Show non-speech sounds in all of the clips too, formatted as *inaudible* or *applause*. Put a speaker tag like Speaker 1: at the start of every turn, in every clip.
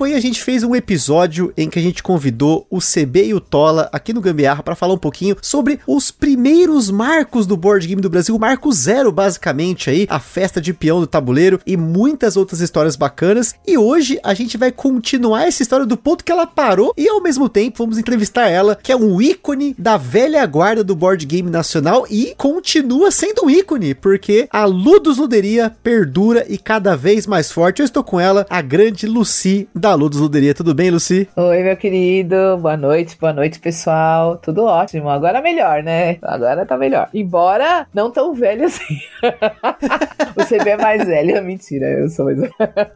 Speaker 1: Tempo aí a gente fez um episódio em que a gente convidou o CB e o Tola aqui no Gambiarra para falar um pouquinho sobre os primeiros marcos do board game do Brasil, o marco zero basicamente aí, a festa de peão do tabuleiro e muitas outras histórias bacanas. E hoje a gente vai continuar essa história do ponto que ela parou e ao mesmo tempo vamos entrevistar ela, que é um ícone da velha guarda do board game nacional e continua sendo um ícone, porque a Ludus Luderia perdura e cada vez mais forte. Eu estou com ela, a grande Lucy da Ludus Luderia. Tudo bem, Lucy?
Speaker 2: Oi, meu querido. Boa noite, boa noite, pessoal. Tudo ótimo. Agora melhor, né? Agora tá melhor. Embora não tão velho assim. *laughs* o CB é mais velho. *laughs* Mentira, eu sou mais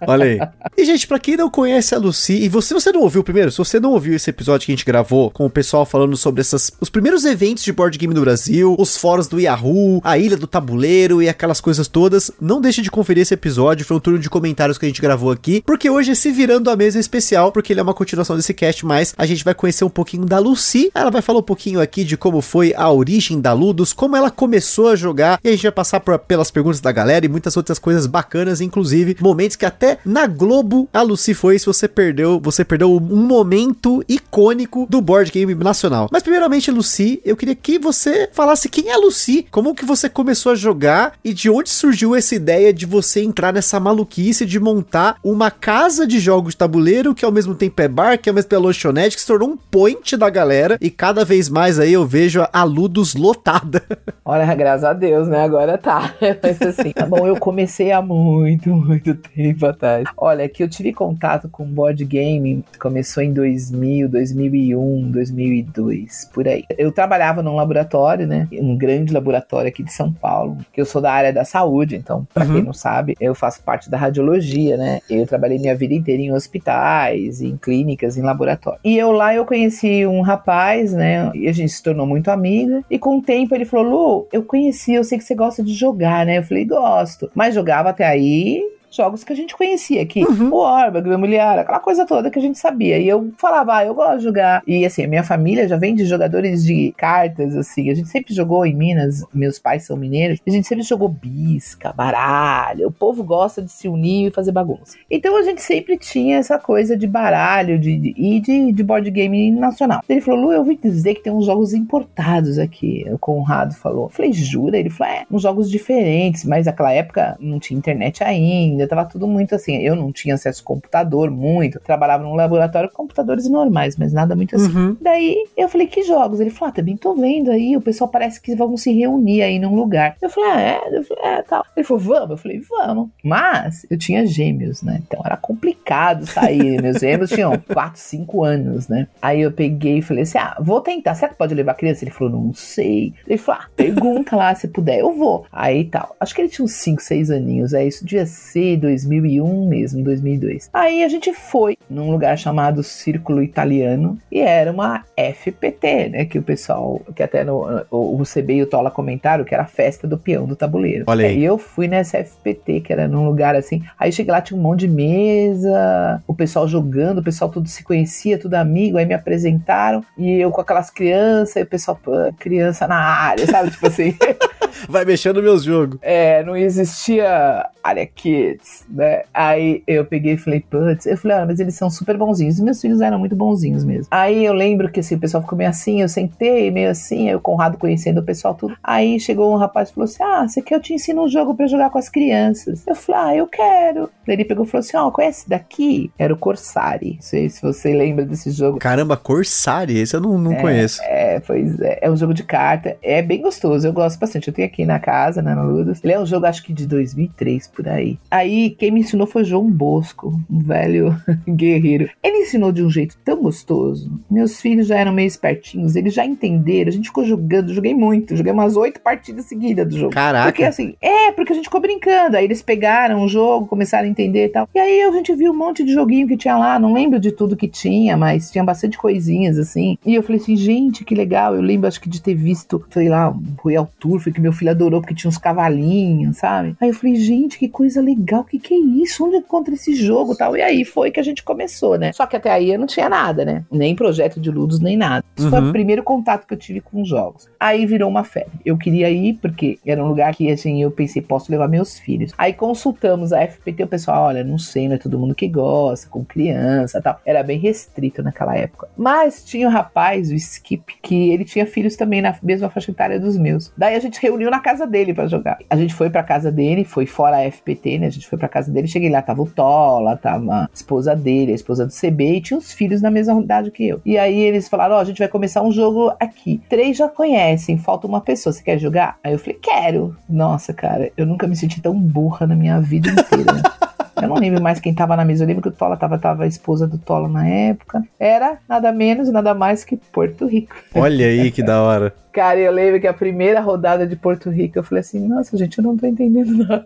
Speaker 1: Olha aí. E, gente, pra quem não conhece a Lucy, e você, você não ouviu primeiro? Se você não ouviu esse episódio que a gente gravou com o pessoal falando sobre essas, os primeiros eventos de board game no Brasil, os fóruns do Yahoo, a Ilha do Tabuleiro e aquelas coisas todas, não deixe de conferir esse episódio. Foi um turno de comentários que a gente gravou aqui, porque hoje esse virando a mesa especial, porque ele é uma continuação desse cast, mas a gente vai conhecer um pouquinho da Lucy. Ela vai falar um pouquinho aqui de como foi a origem da Ludus, como ela começou a jogar, e a gente vai passar por, pelas perguntas da galera e muitas outras coisas bacanas, inclusive momentos que até na Globo a Lucy foi, se você perdeu, você perdeu um momento icônico do board game nacional. Mas primeiramente, Lucy, eu queria que você falasse quem é a Lucy, como que você começou a jogar e de onde surgiu essa ideia de você entrar nessa maluquice de montar uma casa de jogos de tabuleiro, que ao mesmo tempo é bar, que ao mesmo tempo é lanchonete, que se tornou um point da galera. E cada vez mais aí eu vejo a Ludus lotada. *laughs*
Speaker 2: Olha, graças a Deus, né? Agora tá. *laughs* Mas assim, tá bom, eu comecei há muito, muito tempo atrás. Olha, que eu tive contato com board game, começou em 2000, 2001, 2002, por aí. Eu trabalhava num laboratório, né? Um grande laboratório aqui de São Paulo, que eu sou da área da saúde, então, pra uhum. quem não sabe, eu faço parte da radiologia, né? Eu trabalhei minha vida inteira em hospitais, em clínicas, em laboratório. E eu lá eu conheci um rapaz, né? E a gente se tornou muito amiga. E com o tempo ele falou: Lu, eu conheci, eu sei que você gosta de jogar, né? Eu falei: gosto. Mas jogava até aí jogos que a gente conhecia aqui. Uhum. O Orba, Gramulhar, aquela coisa toda que a gente sabia. E eu falava, ah, eu gosto de jogar. E assim, a minha família já vem de jogadores de cartas, assim. A gente sempre jogou em Minas, meus pais são mineiros, a gente sempre jogou bisca, baralho. O povo gosta de se unir e fazer bagunça. Então a gente sempre tinha essa coisa de baralho de, de, e de, de board game nacional. Ele falou, Lu, eu ouvi dizer que tem uns jogos importados aqui. O Conrado falou. Eu falei, jura? Ele falou, é, uns jogos diferentes, mas naquela época não tinha internet ainda ainda, tava tudo muito assim. Eu não tinha acesso ao computador muito, trabalhava num laboratório com computadores normais, mas nada muito assim. Uhum. Daí eu falei, que jogos? Ele falou, ah, também tô vendo aí, o pessoal parece que vão se reunir aí num lugar. Eu falei, ah, é? Eu falei, é, tal. Ele falou, vamos? Eu falei, vamos. Mas eu tinha gêmeos, né? Então era complicado sair. *laughs* Meus gêmeos tinham 4, 5 anos, né? Aí eu peguei e falei assim, ah, vou tentar. Será que pode levar criança? Ele falou, não sei. Ele falou, ah, pergunta lá se puder, eu vou. Aí tal. Acho que ele tinha uns 5, 6 aninhos, é isso, dia 6 2001 mesmo, 2002. Aí a gente foi num lugar chamado Círculo Italiano e era uma FPT, né? Que o pessoal, que até no, o, CB e o Tola comentaram que era a festa do peão do tabuleiro.
Speaker 1: Olha aí.
Speaker 2: eu fui nessa FPT, que era num lugar assim. Aí cheguei lá, tinha um monte de mesa, o pessoal jogando, o pessoal tudo se conhecia, tudo amigo. Aí me apresentaram e eu com aquelas crianças, e o pessoal, criança na área, sabe? tipo assim. *laughs*
Speaker 1: Vai mexendo meus jogos.
Speaker 2: É, não existia área kids, né? Aí eu peguei e falei, putz, eu falei, ah, mas eles são super bonzinhos. E meus filhos eram muito bonzinhos mesmo. Aí eu lembro que assim, o pessoal ficou meio assim, eu sentei meio assim, eu Conrado conhecendo o pessoal tudo. Aí chegou um rapaz e falou assim: Ah, você quer eu te ensino um jogo para jogar com as crianças? Eu falei, ah, eu quero. Daí ele pegou e falou assim: Ó, oh, conhece daqui? Era o Corsari. Não sei se você lembra desse jogo.
Speaker 1: Caramba, Corsari, esse eu não, não
Speaker 2: é,
Speaker 1: conheço.
Speaker 2: É, pois é. É um jogo de carta. É bem gostoso, eu gosto bastante. Eu tenho aqui na casa, né, no Ludus. Ele é um jogo, acho que de 2003, por aí. Aí, quem me ensinou foi João Bosco, um velho *laughs* guerreiro. Ele ensinou de um jeito tão gostoso. Meus filhos já eram meio espertinhos, eles já entenderam. A gente ficou jogando, joguei muito. Joguei umas oito partidas seguidas do jogo.
Speaker 1: Caraca.
Speaker 2: Porque assim, é, porque a gente ficou brincando. Aí eles pegaram o jogo, começaram a entender e tal. E aí a gente viu um monte de joguinho que tinha lá. Não lembro de tudo que tinha, mas tinha bastante coisinhas assim. E eu falei assim, gente, que legal. Eu lembro, acho que de ter visto, sei lá, um Royal Tour, foi que meu filho adorou porque tinha uns cavalinhos, sabe? Aí eu falei, gente, que coisa legal, o que, que é isso? Onde eu encontro esse jogo tal? E aí foi que a gente começou, né? Só que até aí eu não tinha nada, né? Nem projeto de Ludos, nem nada. Isso uhum. foi o primeiro contato que eu tive com jogos. Aí virou uma febre. Eu queria ir porque era um lugar que, assim, eu pensei, posso levar meus filhos. Aí consultamos a FPT, o pessoal, olha, não sei, não é todo mundo que gosta, com criança tal. Era bem restrito naquela época. Mas tinha o um rapaz, o Skip, que ele tinha filhos também na mesma faixa etária dos meus. Daí a gente reuniu na casa dele para jogar. A gente foi pra casa dele, foi fora a FPT, né? A gente foi pra casa dele, cheguei lá, tava o Tola, tava a esposa dele, a esposa do CB, e tinha os filhos na mesma idade que eu. E aí eles falaram: Ó, oh, a gente vai começar um jogo aqui. Três já conhecem, falta uma pessoa. Você quer jogar? Aí eu falei: Quero. Nossa, cara, eu nunca me senti tão burra na minha vida inteira. Né? *laughs* Eu não lembro mais quem tava na mesa. Eu lembro que o Tola tava, tava a esposa do Tola na época. Era nada menos e nada mais que Porto Rico.
Speaker 1: Olha aí que da hora.
Speaker 2: Cara, eu lembro que a primeira rodada de Porto Rico, eu falei assim, nossa, gente, eu não tô entendendo *laughs* nada.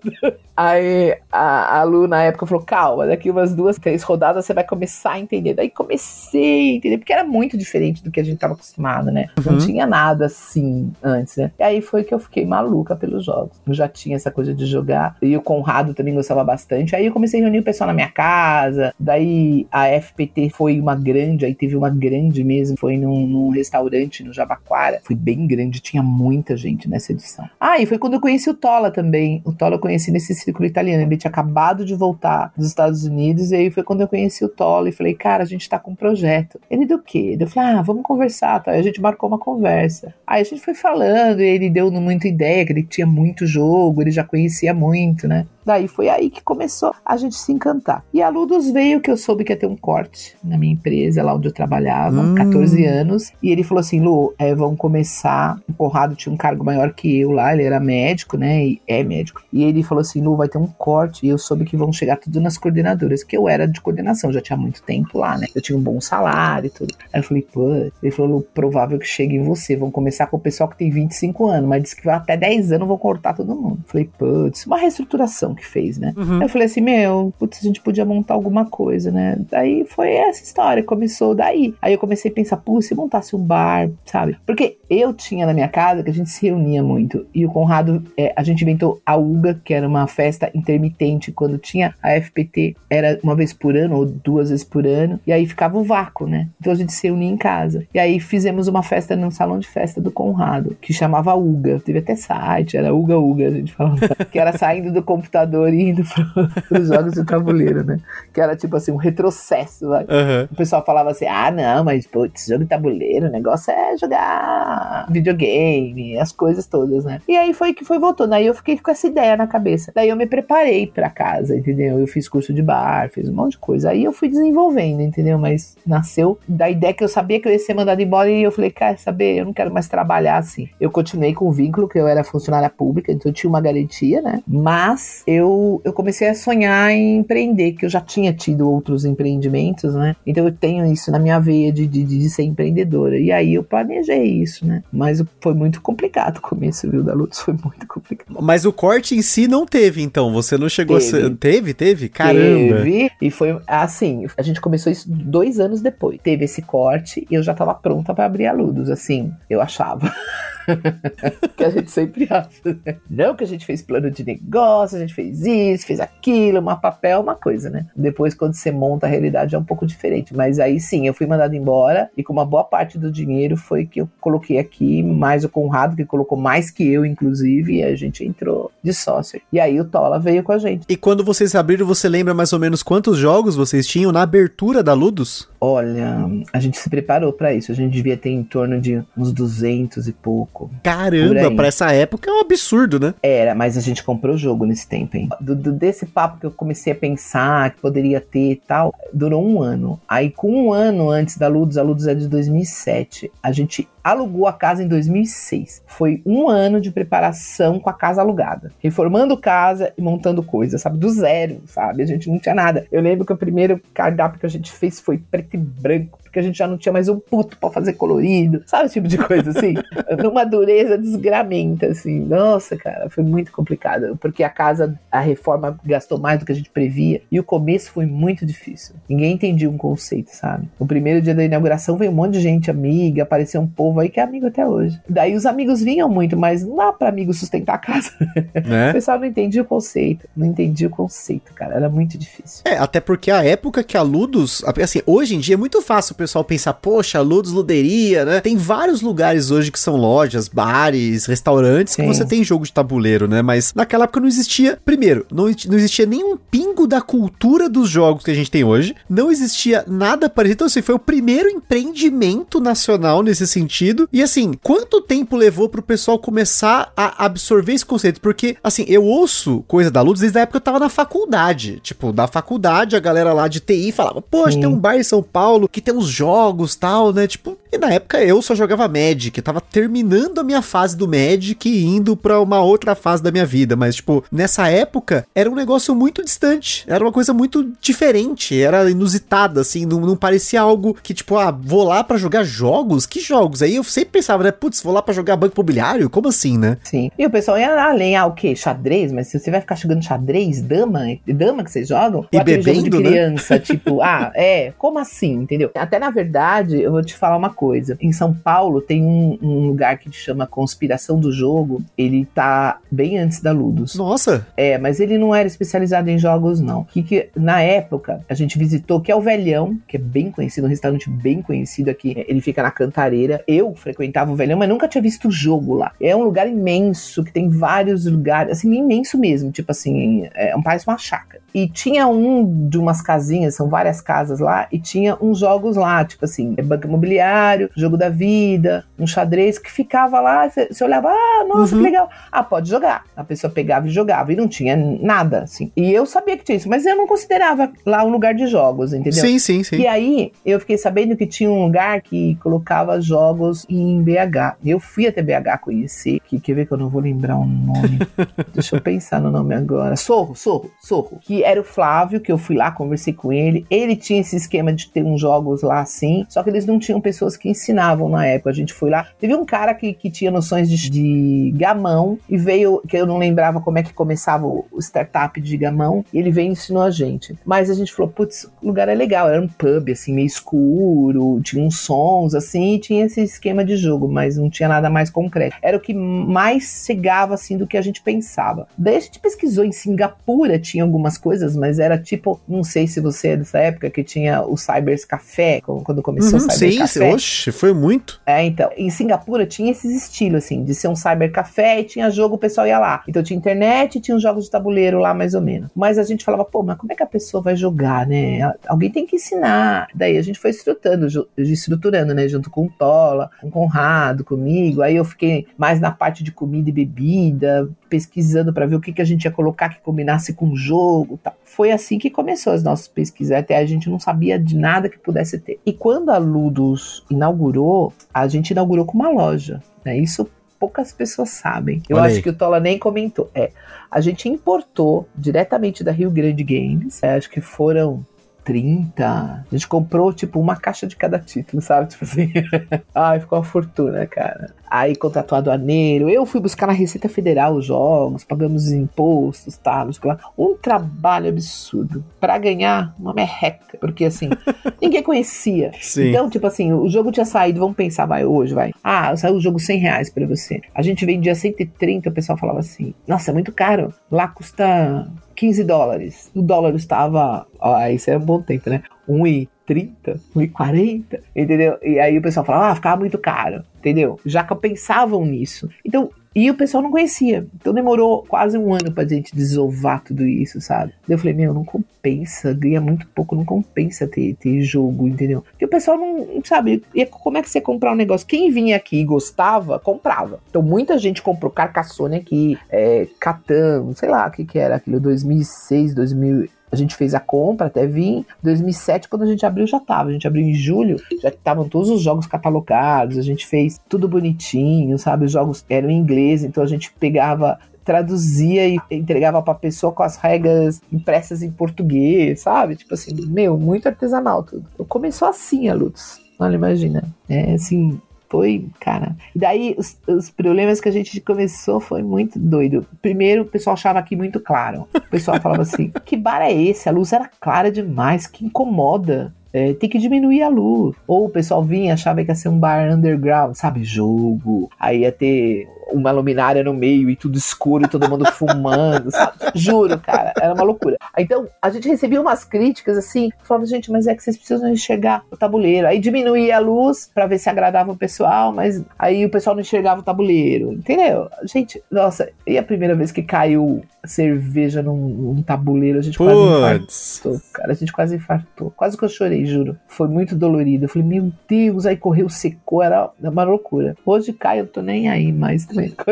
Speaker 2: Aí a, a Lu, na época, falou, calma, daqui umas duas, três rodadas você vai começar a entender. Daí comecei a entender, porque era muito diferente do que a gente tava acostumado, né? Uhum. Não tinha nada assim antes, né? E aí foi que eu fiquei maluca pelos jogos. Eu já tinha essa coisa de jogar. E o Conrado também gostava bastante. Aí eu comecei a reunir o pessoal na minha casa. Daí a FPT foi uma grande, aí teve uma grande mesmo. Foi num, num restaurante no Jabaquara. Foi bem bem grande, tinha muita gente nessa edição. Ah, e foi quando eu conheci o Tola também. O Tola eu conheci nesse círculo italiano. Ele tinha acabado de voltar dos Estados Unidos, e aí foi quando eu conheci o Tola e falei, cara, a gente tá com um projeto. Ele do quê? Eu falei, ah, vamos conversar. Tá? Aí a gente marcou uma conversa. Aí a gente foi falando, e ele deu muita ideia, que ele tinha muito jogo, ele já conhecia muito, né? Daí foi aí que começou a gente se encantar. E a Ludus veio que eu soube que ia ter um corte na minha empresa, lá onde eu trabalhava, hum. 14 anos. E ele falou assim: Lu, é, vamos começar. O Conrado tinha um cargo maior que eu lá, ele era médico, né? E é médico. E ele falou assim: Lu, vai ter um corte. E eu soube que vão chegar tudo nas coordenadoras, que eu era de coordenação, já tinha muito tempo lá, né? Eu tinha um bom salário e tudo. Aí eu falei: pô, ele falou: Lu, provável que chegue em você. Vão começar com o pessoal que tem 25 anos, mas disse que até 10 anos vão cortar todo mundo. Eu falei: putz, uma reestruturação que fez, né? Uhum. Eu falei assim, meu, putz, a gente podia montar alguma coisa, né? Daí foi essa história, começou daí. Aí eu comecei a pensar, pô, se montasse um bar, sabe? Porque eu tinha na minha casa que a gente se reunia muito. E o Conrado, é, a gente inventou a UGA, que era uma festa intermitente. Quando tinha a FPT, era uma vez por ano ou duas vezes por ano. E aí ficava o vácuo, né? Então a gente se reunia em casa. E aí fizemos uma festa no salão de festa do Conrado, que chamava UGA. Teve até site, era Uga Uga, a gente falava. *laughs* que era saindo do computador computador e indo *laughs* para os jogos de tabuleiro, né? Que era tipo assim, um retrocesso. Uhum. O pessoal falava assim: ah, não, mas putz, jogo de tabuleiro, o negócio é jogar videogame, as coisas todas, né? E aí foi que foi voltando. Aí eu fiquei com essa ideia na cabeça. Daí eu me preparei para casa, entendeu? Eu fiz curso de bar, fiz um monte de coisa. Aí eu fui desenvolvendo, entendeu? Mas nasceu da ideia que eu sabia que eu ia ser mandado embora e eu falei, quer saber, eu não quero mais trabalhar assim. Eu continuei com o vínculo que eu era funcionária pública, então eu tinha uma garantia, né? Mas eu eu, comecei a sonhar em empreender, que eu já tinha tido outros empreendimentos, né? Então eu tenho isso na minha veia de, de, de ser empreendedora. E aí eu planejei isso, né? Mas foi muito complicado o começo, viu, da Lutz? Foi muito complicado.
Speaker 1: Mas o corte em si não teve, então? Você não chegou teve. a ser... Teve? Teve? Caramba!
Speaker 2: Teve, e foi assim, a gente começou isso dois anos depois. Teve esse corte e eu já tava pronta para abrir a Ludus, assim, eu achava. *laughs* *laughs* que a gente sempre acha, né? Não que a gente fez plano de negócio, a gente fez isso, fez aquilo, uma papel, uma coisa, né? Depois, quando você monta a realidade, é um pouco diferente. Mas aí sim, eu fui mandado embora e com uma boa parte do dinheiro foi que eu coloquei aqui, mais o Conrado, que colocou mais que eu, inclusive, e a gente entrou de sócio. E aí o Tola veio com a gente.
Speaker 1: E quando vocês abriram, você lembra mais ou menos quantos jogos vocês tinham na abertura da Ludus?
Speaker 2: Olha, a gente se preparou para isso. A gente devia ter em torno de uns 200 e pouco.
Speaker 1: Caramba, para essa época é um absurdo, né?
Speaker 2: Era, mas a gente comprou o jogo nesse tempo, hein? Do, do, desse papo que eu comecei a pensar que poderia ter e tal, durou um ano. Aí, com um ano antes da Ludus, a Ludus é de 2007, a gente alugou a casa em 2006. Foi um ano de preparação com a casa alugada. Reformando casa e montando coisas, sabe? Do zero, sabe? A gente não tinha nada. Eu lembro que o primeiro cardápio que a gente fez foi preto e branco, porque a gente já não tinha mais um puto para fazer colorido, sabe esse tipo de coisa assim? *laughs* Numa dureza desgramenta, assim. Nossa, cara, foi muito complicado, porque a casa, a reforma gastou mais do que a gente previa e o começo foi muito difícil. Ninguém entendia um conceito, sabe? O primeiro dia da inauguração veio um monte de gente amiga, apareceu um povo povo aí que é amigo até hoje. Daí os amigos vinham muito, mas não dá pra amigo sustentar a casa. *laughs*
Speaker 1: Né?
Speaker 2: O pessoal não entendia o conceito. Não entendia o conceito, cara. Era muito difícil.
Speaker 1: É, até porque a época que a Ludus, assim, hoje em dia é muito fácil o pessoal pensar, poxa, Ludus luderia, né? Tem vários lugares hoje que são lojas, bares, restaurantes que
Speaker 2: Sim.
Speaker 1: você tem jogo de tabuleiro, né? Mas naquela época não existia, primeiro, não, não existia nenhum pingo da cultura dos jogos que a gente tem hoje, não existia nada parecido, então assim, foi o primeiro empreendimento nacional nesse sentido, e assim, quanto tempo levou pro pessoal começar a absorver esse conceito? Porque, assim, eu ouço coisa da Ludus desde a época que eu tava na faculdade, tipo, da faculdade a galera lá de TI falava, poxa,
Speaker 2: Sim.
Speaker 1: tem um bar em São Paulo que tem uns jogos tal, né, tipo, e na época eu só jogava Magic, eu tava terminando a minha fase do Magic e indo pra uma outra fase da minha vida, mas tipo, nessa época era um negócio muito distante, era uma coisa muito diferente, era inusitada, assim, não, não parecia algo que tipo, ah, vou lá pra jogar jogos? Que jogos? Aí eu sempre pensava, né, putz, vou lá pra jogar Banco Imobiliário? Como assim, né?
Speaker 2: Sim. E o pessoal ia além, ah, o quê? Xadrez? Mas se você vai ficar jogando xadrez, dama, dama que vocês jogam?
Speaker 1: E
Speaker 2: aquele jogo
Speaker 1: bebendo,
Speaker 2: de
Speaker 1: né?
Speaker 2: criança, tipo, ah, é, como assim, entendeu? Até na verdade, eu vou te falar uma coisa. Em São Paulo tem um, um lugar que chama Conspiração do Jogo. Ele tá bem antes da Ludus.
Speaker 1: Nossa,
Speaker 2: É, mas ele não era especializado em jogos, não. Que, que na época a gente visitou, que é o Velhão, que é bem conhecido, um restaurante bem conhecido aqui. Ele fica na Cantareira. Eu frequentava o Velhão, mas nunca tinha visto jogo lá. É um lugar imenso, que tem vários lugares, assim, imenso mesmo. Tipo assim, é um parece uma chácara. E tinha um de umas casinhas, são várias casas lá, e tinha uns jogos lá, tipo assim, é banco imobiliário, jogo da vida, um xadrez que ficava lá, você olhava, ah, nossa,
Speaker 1: Uhum.
Speaker 2: que legal. Ah, pode jogar. A pessoa pegava e jogava, e não tinha nada, assim. E eu sabia que tinha isso, mas eu não considerava lá um lugar de jogos, entendeu?
Speaker 1: sim, sim, sim.
Speaker 2: E aí, eu fiquei sabendo que tinha um lugar que colocava jogos em BH. Eu fui até BH conhecer, que quer ver que eu não vou lembrar o nome. *laughs* Deixa eu pensar no nome agora. Sorro, Sorro, Sorro. Que era o Flávio, que eu fui lá, conversei com ele. Ele tinha esse esquema de ter uns jogos lá assim, só que eles não tinham pessoas que ensinavam na época. A gente foi lá. Teve um cara que, que tinha noções de, de gamão e veio, que eu não lembrava como é que começava o, startup de gamão, e ele veio e ensinou a gente. Mas a gente falou, putz, o lugar é legal. Era um pub, assim, meio escuro, tinha uns sons, assim, e tinha esse esquema de jogo, mas não tinha nada mais concreto. Era o que mais chegava, assim, do que a gente pensava. Daí a gente pesquisou em Singapura, tinha algumas coisas, mas era tipo, não sei se você é dessa época, que tinha o Cybers Café, quando começou
Speaker 1: Uhum,
Speaker 2: o Cyber
Speaker 1: sim,
Speaker 2: Café.
Speaker 1: oxe, foi muito.
Speaker 2: É, então, em Singapura tinha esses estilos, assim, de ser um cybercafé e tinha jogo, o pessoal ia lá. Então tinha internet e tinha os jogos de tabuleiro lá, mais ou menos. Mas a gente falava, pô, mas como é que a pessoa vai jogar, né? Alguém tem que ensinar. Daí a gente foi estruturando, ju- estruturando, né? Junto com o Tola, com o Conrado, comigo. Aí eu fiquei mais na parte de comida e bebida, pesquisando pra ver o que, que a gente ia colocar que combinasse com o jogo e tal. Foi assim que começou as nossas pesquisas. Até a gente não sabia de nada que pudesse ter. E quando a Ludus inaugurou, a gente inaugurou com uma loja. Né? Isso poucas pessoas sabem. Eu acho que o Tola nem comentou. É, a gente importou diretamente da Rio Grande Games. É, acho que foram 30. A gente comprou, tipo, uma caixa de cada título, sabe? Tipo assim. *laughs* Ai, ficou uma fortuna, cara. Aí contratou a aduaneiro. Eu fui buscar na Receita Federal os jogos, pagamos os impostos, tá? não sei lá. Um trabalho absurdo. Pra ganhar uma merreca. Porque, assim, *laughs* ninguém conhecia.
Speaker 1: Sim.
Speaker 2: Então, tipo assim, o jogo tinha saído, vamos pensar, vai, hoje, vai. Ah, saiu o jogo 100 reais pra você. A gente vendia 130, o pessoal falava assim, nossa, é muito caro. Lá custa 15 dólares. O dólar estava, ó, isso é um bom tempo, né? 1,30, 1,40, entendeu? E aí o pessoal falava, ah, ficava muito caro, entendeu? Já que pensavam nisso. Então, e o pessoal não conhecia. Então demorou quase um ano pra gente desovar tudo isso, sabe? Daí eu falei, meu, não compensa, ganha muito pouco, não compensa ter, ter jogo, entendeu? Porque o pessoal não, sabe, e como é que você comprar um negócio? Quem vinha aqui e gostava, comprava. Então muita gente comprou Carcassonne aqui, é, Catan, sei lá o que que era aquilo, 2006, 2000, a gente fez a compra até vir. 2007, quando a gente abriu, já tava. A gente abriu em julho, já estavam todos os jogos catalogados. A gente fez tudo bonitinho, sabe? Os jogos eram em inglês, então a gente pegava traduzia e entregava pra pessoa com as regras impressas em português, sabe? Tipo assim, meu, muito artesanal tudo. Começou assim a Lutz. Olha, imagina. É assim, foi, cara. E daí os, os problemas que a gente começou foi muito doido. Primeiro, o pessoal achava aqui muito claro. O pessoal falava assim: *laughs* que bar é esse? A luz era clara demais, que incomoda. é, tem que diminuir a luz. Ou o pessoal vinha, achava que ia ser um bar underground, sabe? Jogo. Aí ia ter uma luminária no meio e tudo escuro e todo mundo *laughs* fumando, sabe? Juro, cara, era uma loucura. Então, a gente recebia umas críticas assim, falava, gente, mas é que vocês precisam enxergar o tabuleiro. Aí diminuía a luz para ver se agradava o pessoal, mas aí o pessoal não enxergava o tabuleiro, entendeu? Gente, nossa, e a primeira vez que caiu cerveja num, num tabuleiro, a gente Puts. quase infartou, cara, a gente quase infartou. Quase que eu chorei, juro. Foi muito dolorido. Eu falei, meu Deus, aí correu, secou, era uma loucura. Hoje cai, eu tô nem aí mais também. *laughs*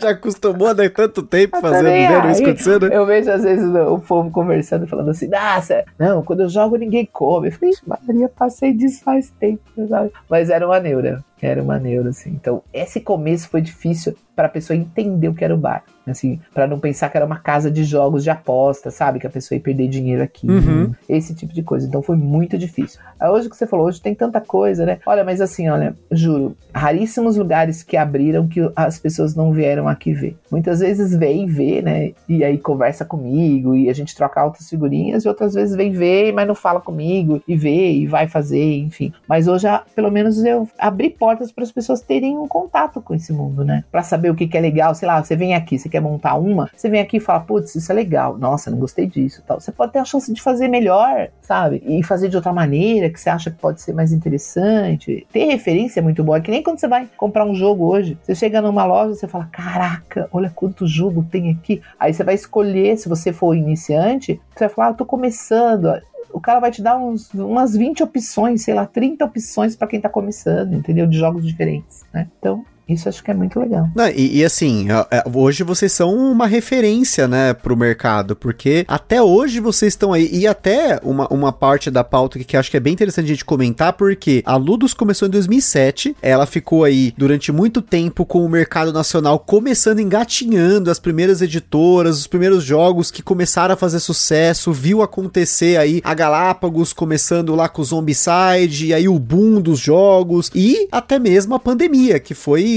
Speaker 1: Já acostumou, né? Tanto tempo fazendo, vendo isso acontecendo.
Speaker 2: Eu vejo às vezes o povo conversando, falando assim, nossa, não, quando eu jogo ninguém come. Eu falei, Maria, passei disso faz tempo, sabe? Mas era uma neura, era uma neura, assim. Então, esse começo foi difícil para a pessoa entender o que era o bar assim, para não pensar que era uma casa de jogos de aposta, sabe? Que a pessoa ia perder dinheiro aqui. Uhum. Esse tipo de coisa. Então foi muito difícil. Hoje que você falou, hoje tem tanta coisa, né? Olha, mas assim, olha, juro, raríssimos lugares que abriram que as pessoas não vieram aqui ver. Muitas vezes vem ver, né? E aí conversa comigo e a gente troca altas figurinhas, e outras vezes vem ver, mas não fala comigo e vê e vai fazer, enfim. Mas hoje, pelo menos, eu abri portas para as pessoas terem um contato com esse mundo, né? Para saber o que, que é legal. Sei lá, você vem aqui, você quer montar uma, você vem aqui e fala, putz, isso é legal, nossa, não gostei disso tal. Você pode ter a chance de fazer melhor, sabe? E fazer de outra maneira, que você acha que pode ser mais interessante. Ter referência é muito bom. É que nem quando você vai comprar um jogo hoje. Você chega numa loja você fala, caraca, olha quanto jogo tem aqui. Aí você vai escolher, se você for iniciante, você vai falar, ah, eu tô começando o cara vai te dar uns, umas 20 opções, sei lá, 30 opções para quem tá começando, entendeu? De jogos diferentes, né? Então, isso acho que é muito legal.
Speaker 1: Não, e, e, assim, é, hoje vocês são uma referência, né, pro mercado, porque até hoje vocês estão aí, e até uma, uma parte da pauta que, que acho que é bem interessante a gente comentar, porque a Ludus começou em 2007, ela ficou aí durante muito tempo com o mercado nacional começando engatinhando as primeiras editoras, os primeiros jogos que começaram a fazer sucesso, viu acontecer aí a Galápagos começando lá com o Zombicide, e aí o boom dos jogos, e até mesmo a pandemia, que foi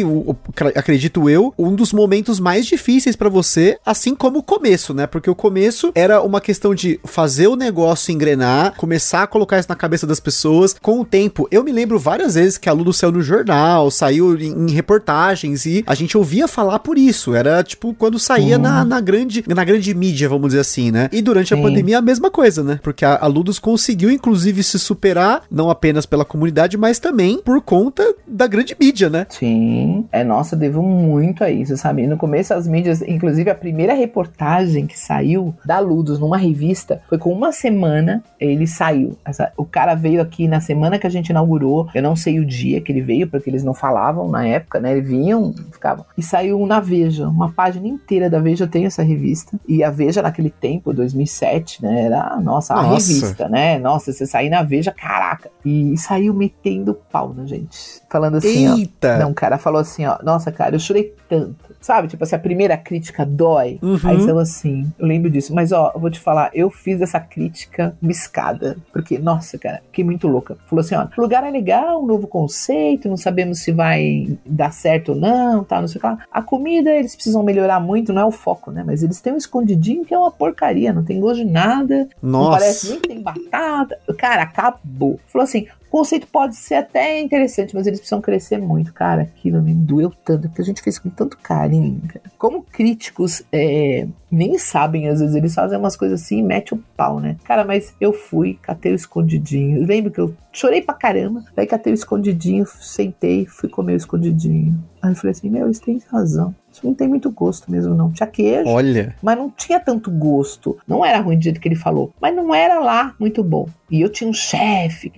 Speaker 1: acredito eu, um dos momentos mais difíceis para você, assim como o começo, né? Porque o começo era uma questão de fazer o negócio engrenar, começar a colocar isso na cabeça das pessoas. Com o tempo, eu me lembro várias vezes que a Ludo saiu no jornal, saiu em, em, reportagens e a gente ouvia falar por isso. Era tipo quando saía uhum. na, na, grande, na grande mídia, vamos dizer assim, né? E durante Sim. a pandemia a mesma coisa, né? Porque a, a Ludus conseguiu, inclusive, se superar, não apenas pela comunidade, mas também por conta da grande mídia, né?
Speaker 2: Sim. É, nossa, devo muito a isso, sabe? No começo as mídias, inclusive a primeira reportagem que saiu da Ludus numa revista, foi com uma semana ele saiu. Essa, o cara veio aqui na semana que a gente inaugurou, eu não sei o dia que ele veio, porque eles não falavam na época, né? Eles vinham, ficavam. E saiu na Veja, uma página inteira da Veja, tenho essa revista. E a Veja naquele tempo, 2007, né? Era, nossa, a nossa. revista, né? Nossa, você sair na Veja, caraca. E, e saiu metendo pau na gente. Falando assim, Eita. ó. Não, o cara falou falou assim, ó, nossa, cara, eu chorei tanto. Sabe, tipo assim, a primeira crítica dói. Uhum. Aí você assim, eu lembro disso. Mas ó, eu vou te falar, eu fiz essa crítica miscada. Porque, nossa, cara, fiquei muito louca. Falou assim, ó, o lugar é legal, um novo conceito, não sabemos se vai dar certo ou não, tá, não sei o que lá. A comida, eles precisam melhorar muito, não é o foco, né? Mas eles têm um escondidinho que é uma porcaria, não tem gosto de nada. Nossa. Não parece nem tem batata. Cara, acabou. Falou assim, o conceito pode ser até interessante, mas eles precisam crescer muito. Cara, aquilo me doeu tanto, porque a gente fez com tanto carinho. Cara. Como críticos é, nem sabem, às vezes eles fazem umas coisas assim e mete o pau, né? Cara, mas eu fui, catei o escondidinho. Lembro que eu chorei pra caramba. Daí catei o escondidinho, sentei, fui comer o escondidinho. Aí eu falei assim: Meu, eles têm razão. Não tem muito gosto mesmo, não. Tinha queijo.
Speaker 1: Olha.
Speaker 2: Mas não tinha tanto gosto. Não era ruim do jeito que ele falou. Mas não era lá muito bom. E eu tinha um chefe.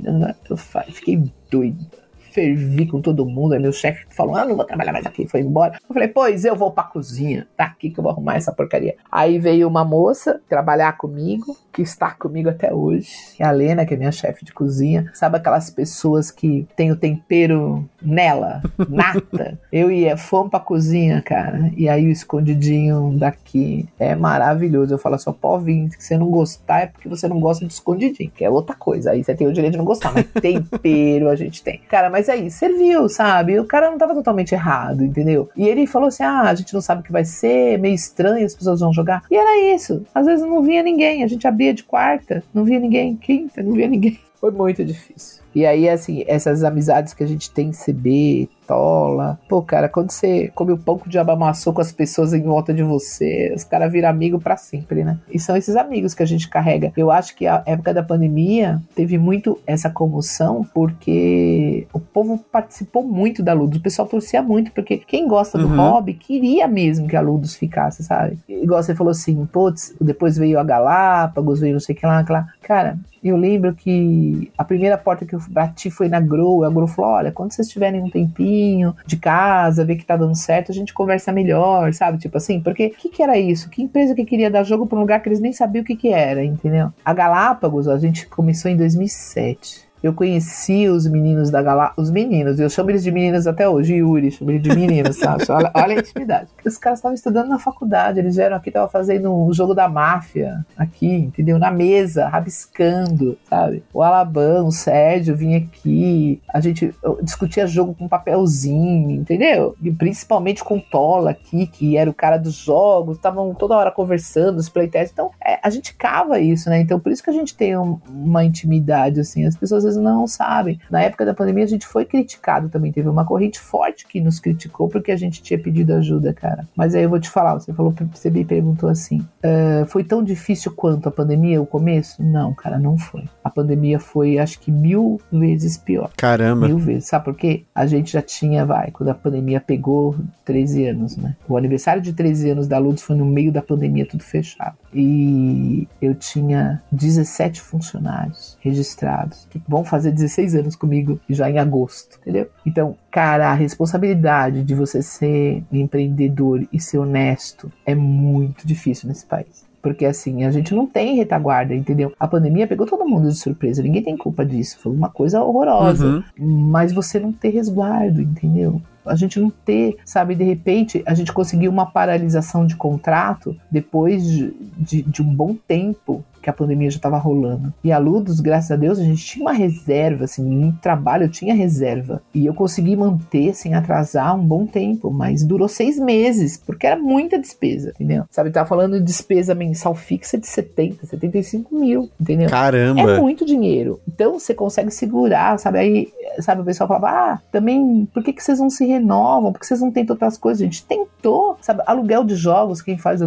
Speaker 2: Eu fiquei doido fervi com todo mundo. Aí meu chefe falou: Ah, não vou trabalhar mais aqui. Foi embora. Eu falei: Pois eu vou pra cozinha. Tá aqui que eu vou arrumar essa porcaria. Aí veio uma moça trabalhar comigo, que está comigo até hoje. A Lena, que é minha chefe de cozinha. Sabe aquelas pessoas que tem o tempero nela, *laughs* nata? eu ia, fomos pra cozinha, cara. E aí o escondidinho daqui é maravilhoso. Eu falo só, pode vir. Se você não gostar, é porque você não gosta de escondidinho, que é outra coisa. Aí você tem o direito de não gostar, mas *laughs* tempero a gente tem. Cara, mas Mas aí, serviu, sabe? O cara não tava totalmente errado, entendeu? E ele falou assim: ah, a gente não sabe o que vai ser, meio estranho, as pessoas vão jogar. E era isso. Às vezes não via ninguém. A gente abria de quarta, não via ninguém. Quinta, não via ninguém. Foi muito difícil. E aí, assim, essas amizades que a gente tem em CB, Tola. Pô, cara, quando você come o pão que o diabo amassou com as pessoas em volta de você, os caras viram amigo para sempre, né? E são esses amigos que a gente carrega. Eu acho que a época da pandemia teve muito essa comoção porque o povo participou muito da Ludus. O pessoal torcia muito, porque quem gosta do uhum. hobby queria mesmo que a Ludus ficasse, sabe? Igual você falou assim, putz, depois veio a Galápagos, veio não sei o que lá, que lá. Cara, eu lembro que a primeira porta que eu bati foi na Grow. A Grow falou: olha, quando vocês tiverem um tempinho de casa, ver que tá dando certo, a gente conversa melhor, sabe? Tipo assim, porque o que, que era isso? Que empresa que queria dar jogo pra um lugar que eles nem sabiam o que, que era, entendeu? A Galápagos, a gente começou em 2007 eu conheci os meninos da Galá, os meninos, eu chamo eles de meninos até hoje, Yuri, chamo eles de meninos, *laughs* sabe? Olha, olha a intimidade. Os caras estavam estudando na faculdade, eles vieram aqui, estavam fazendo um jogo da máfia aqui, entendeu? Na mesa, rabiscando, sabe? O Alabão, o Sérgio vinha aqui, a gente discutia jogo com papelzinho, entendeu? E principalmente com o Tola aqui, que era o cara dos jogos, estavam toda hora conversando, os playtests. Então, é, a gente cava isso, né? Então, por isso que a gente tem um, uma intimidade, assim, as pessoas não sabem. Na época da pandemia, a gente foi criticado também. Teve uma corrente forte que nos criticou porque a gente tinha pedido ajuda, cara. Mas aí eu vou te falar, você falou, você me perguntou assim: uh, foi tão difícil quanto a pandemia, o começo? Não, cara, não foi. A pandemia foi, acho que mil vezes pior.
Speaker 1: Caramba.
Speaker 2: Mil vezes. Sabe por quê? A gente já tinha, vai, quando a pandemia pegou 13 anos, né? O aniversário de 13 anos da Lutz foi no meio da pandemia, tudo fechado. E eu tinha 17 funcionários registrados. Que vão fazer 16 anos comigo já em agosto, entendeu? Então, cara, a responsabilidade de você ser empreendedor e ser honesto é muito difícil nesse país. Porque assim, a gente não tem retaguarda, entendeu? A pandemia pegou todo mundo de surpresa, ninguém tem culpa disso. Foi uma coisa horrorosa. Uhum. Mas você não ter resguardo, entendeu? a gente não ter, sabe, de repente a gente conseguiu uma paralisação de contrato depois de, de, de um bom tempo que a pandemia já estava rolando. E a Ludus, graças a Deus, a gente tinha uma reserva, assim, no trabalho eu tinha reserva. E eu consegui manter sem atrasar um bom tempo, mas durou seis meses, porque era muita despesa, entendeu? Sabe, tava falando de despesa mensal fixa de 70, 75 mil, entendeu?
Speaker 1: Caramba!
Speaker 2: É muito dinheiro. Então você consegue segurar, sabe? Aí, sabe, o pessoal falava, ah, também, por que, que vocês não se renovam? Por que vocês não tentam outras coisas? A gente tentou, sabe? Aluguel de jogos, quem faz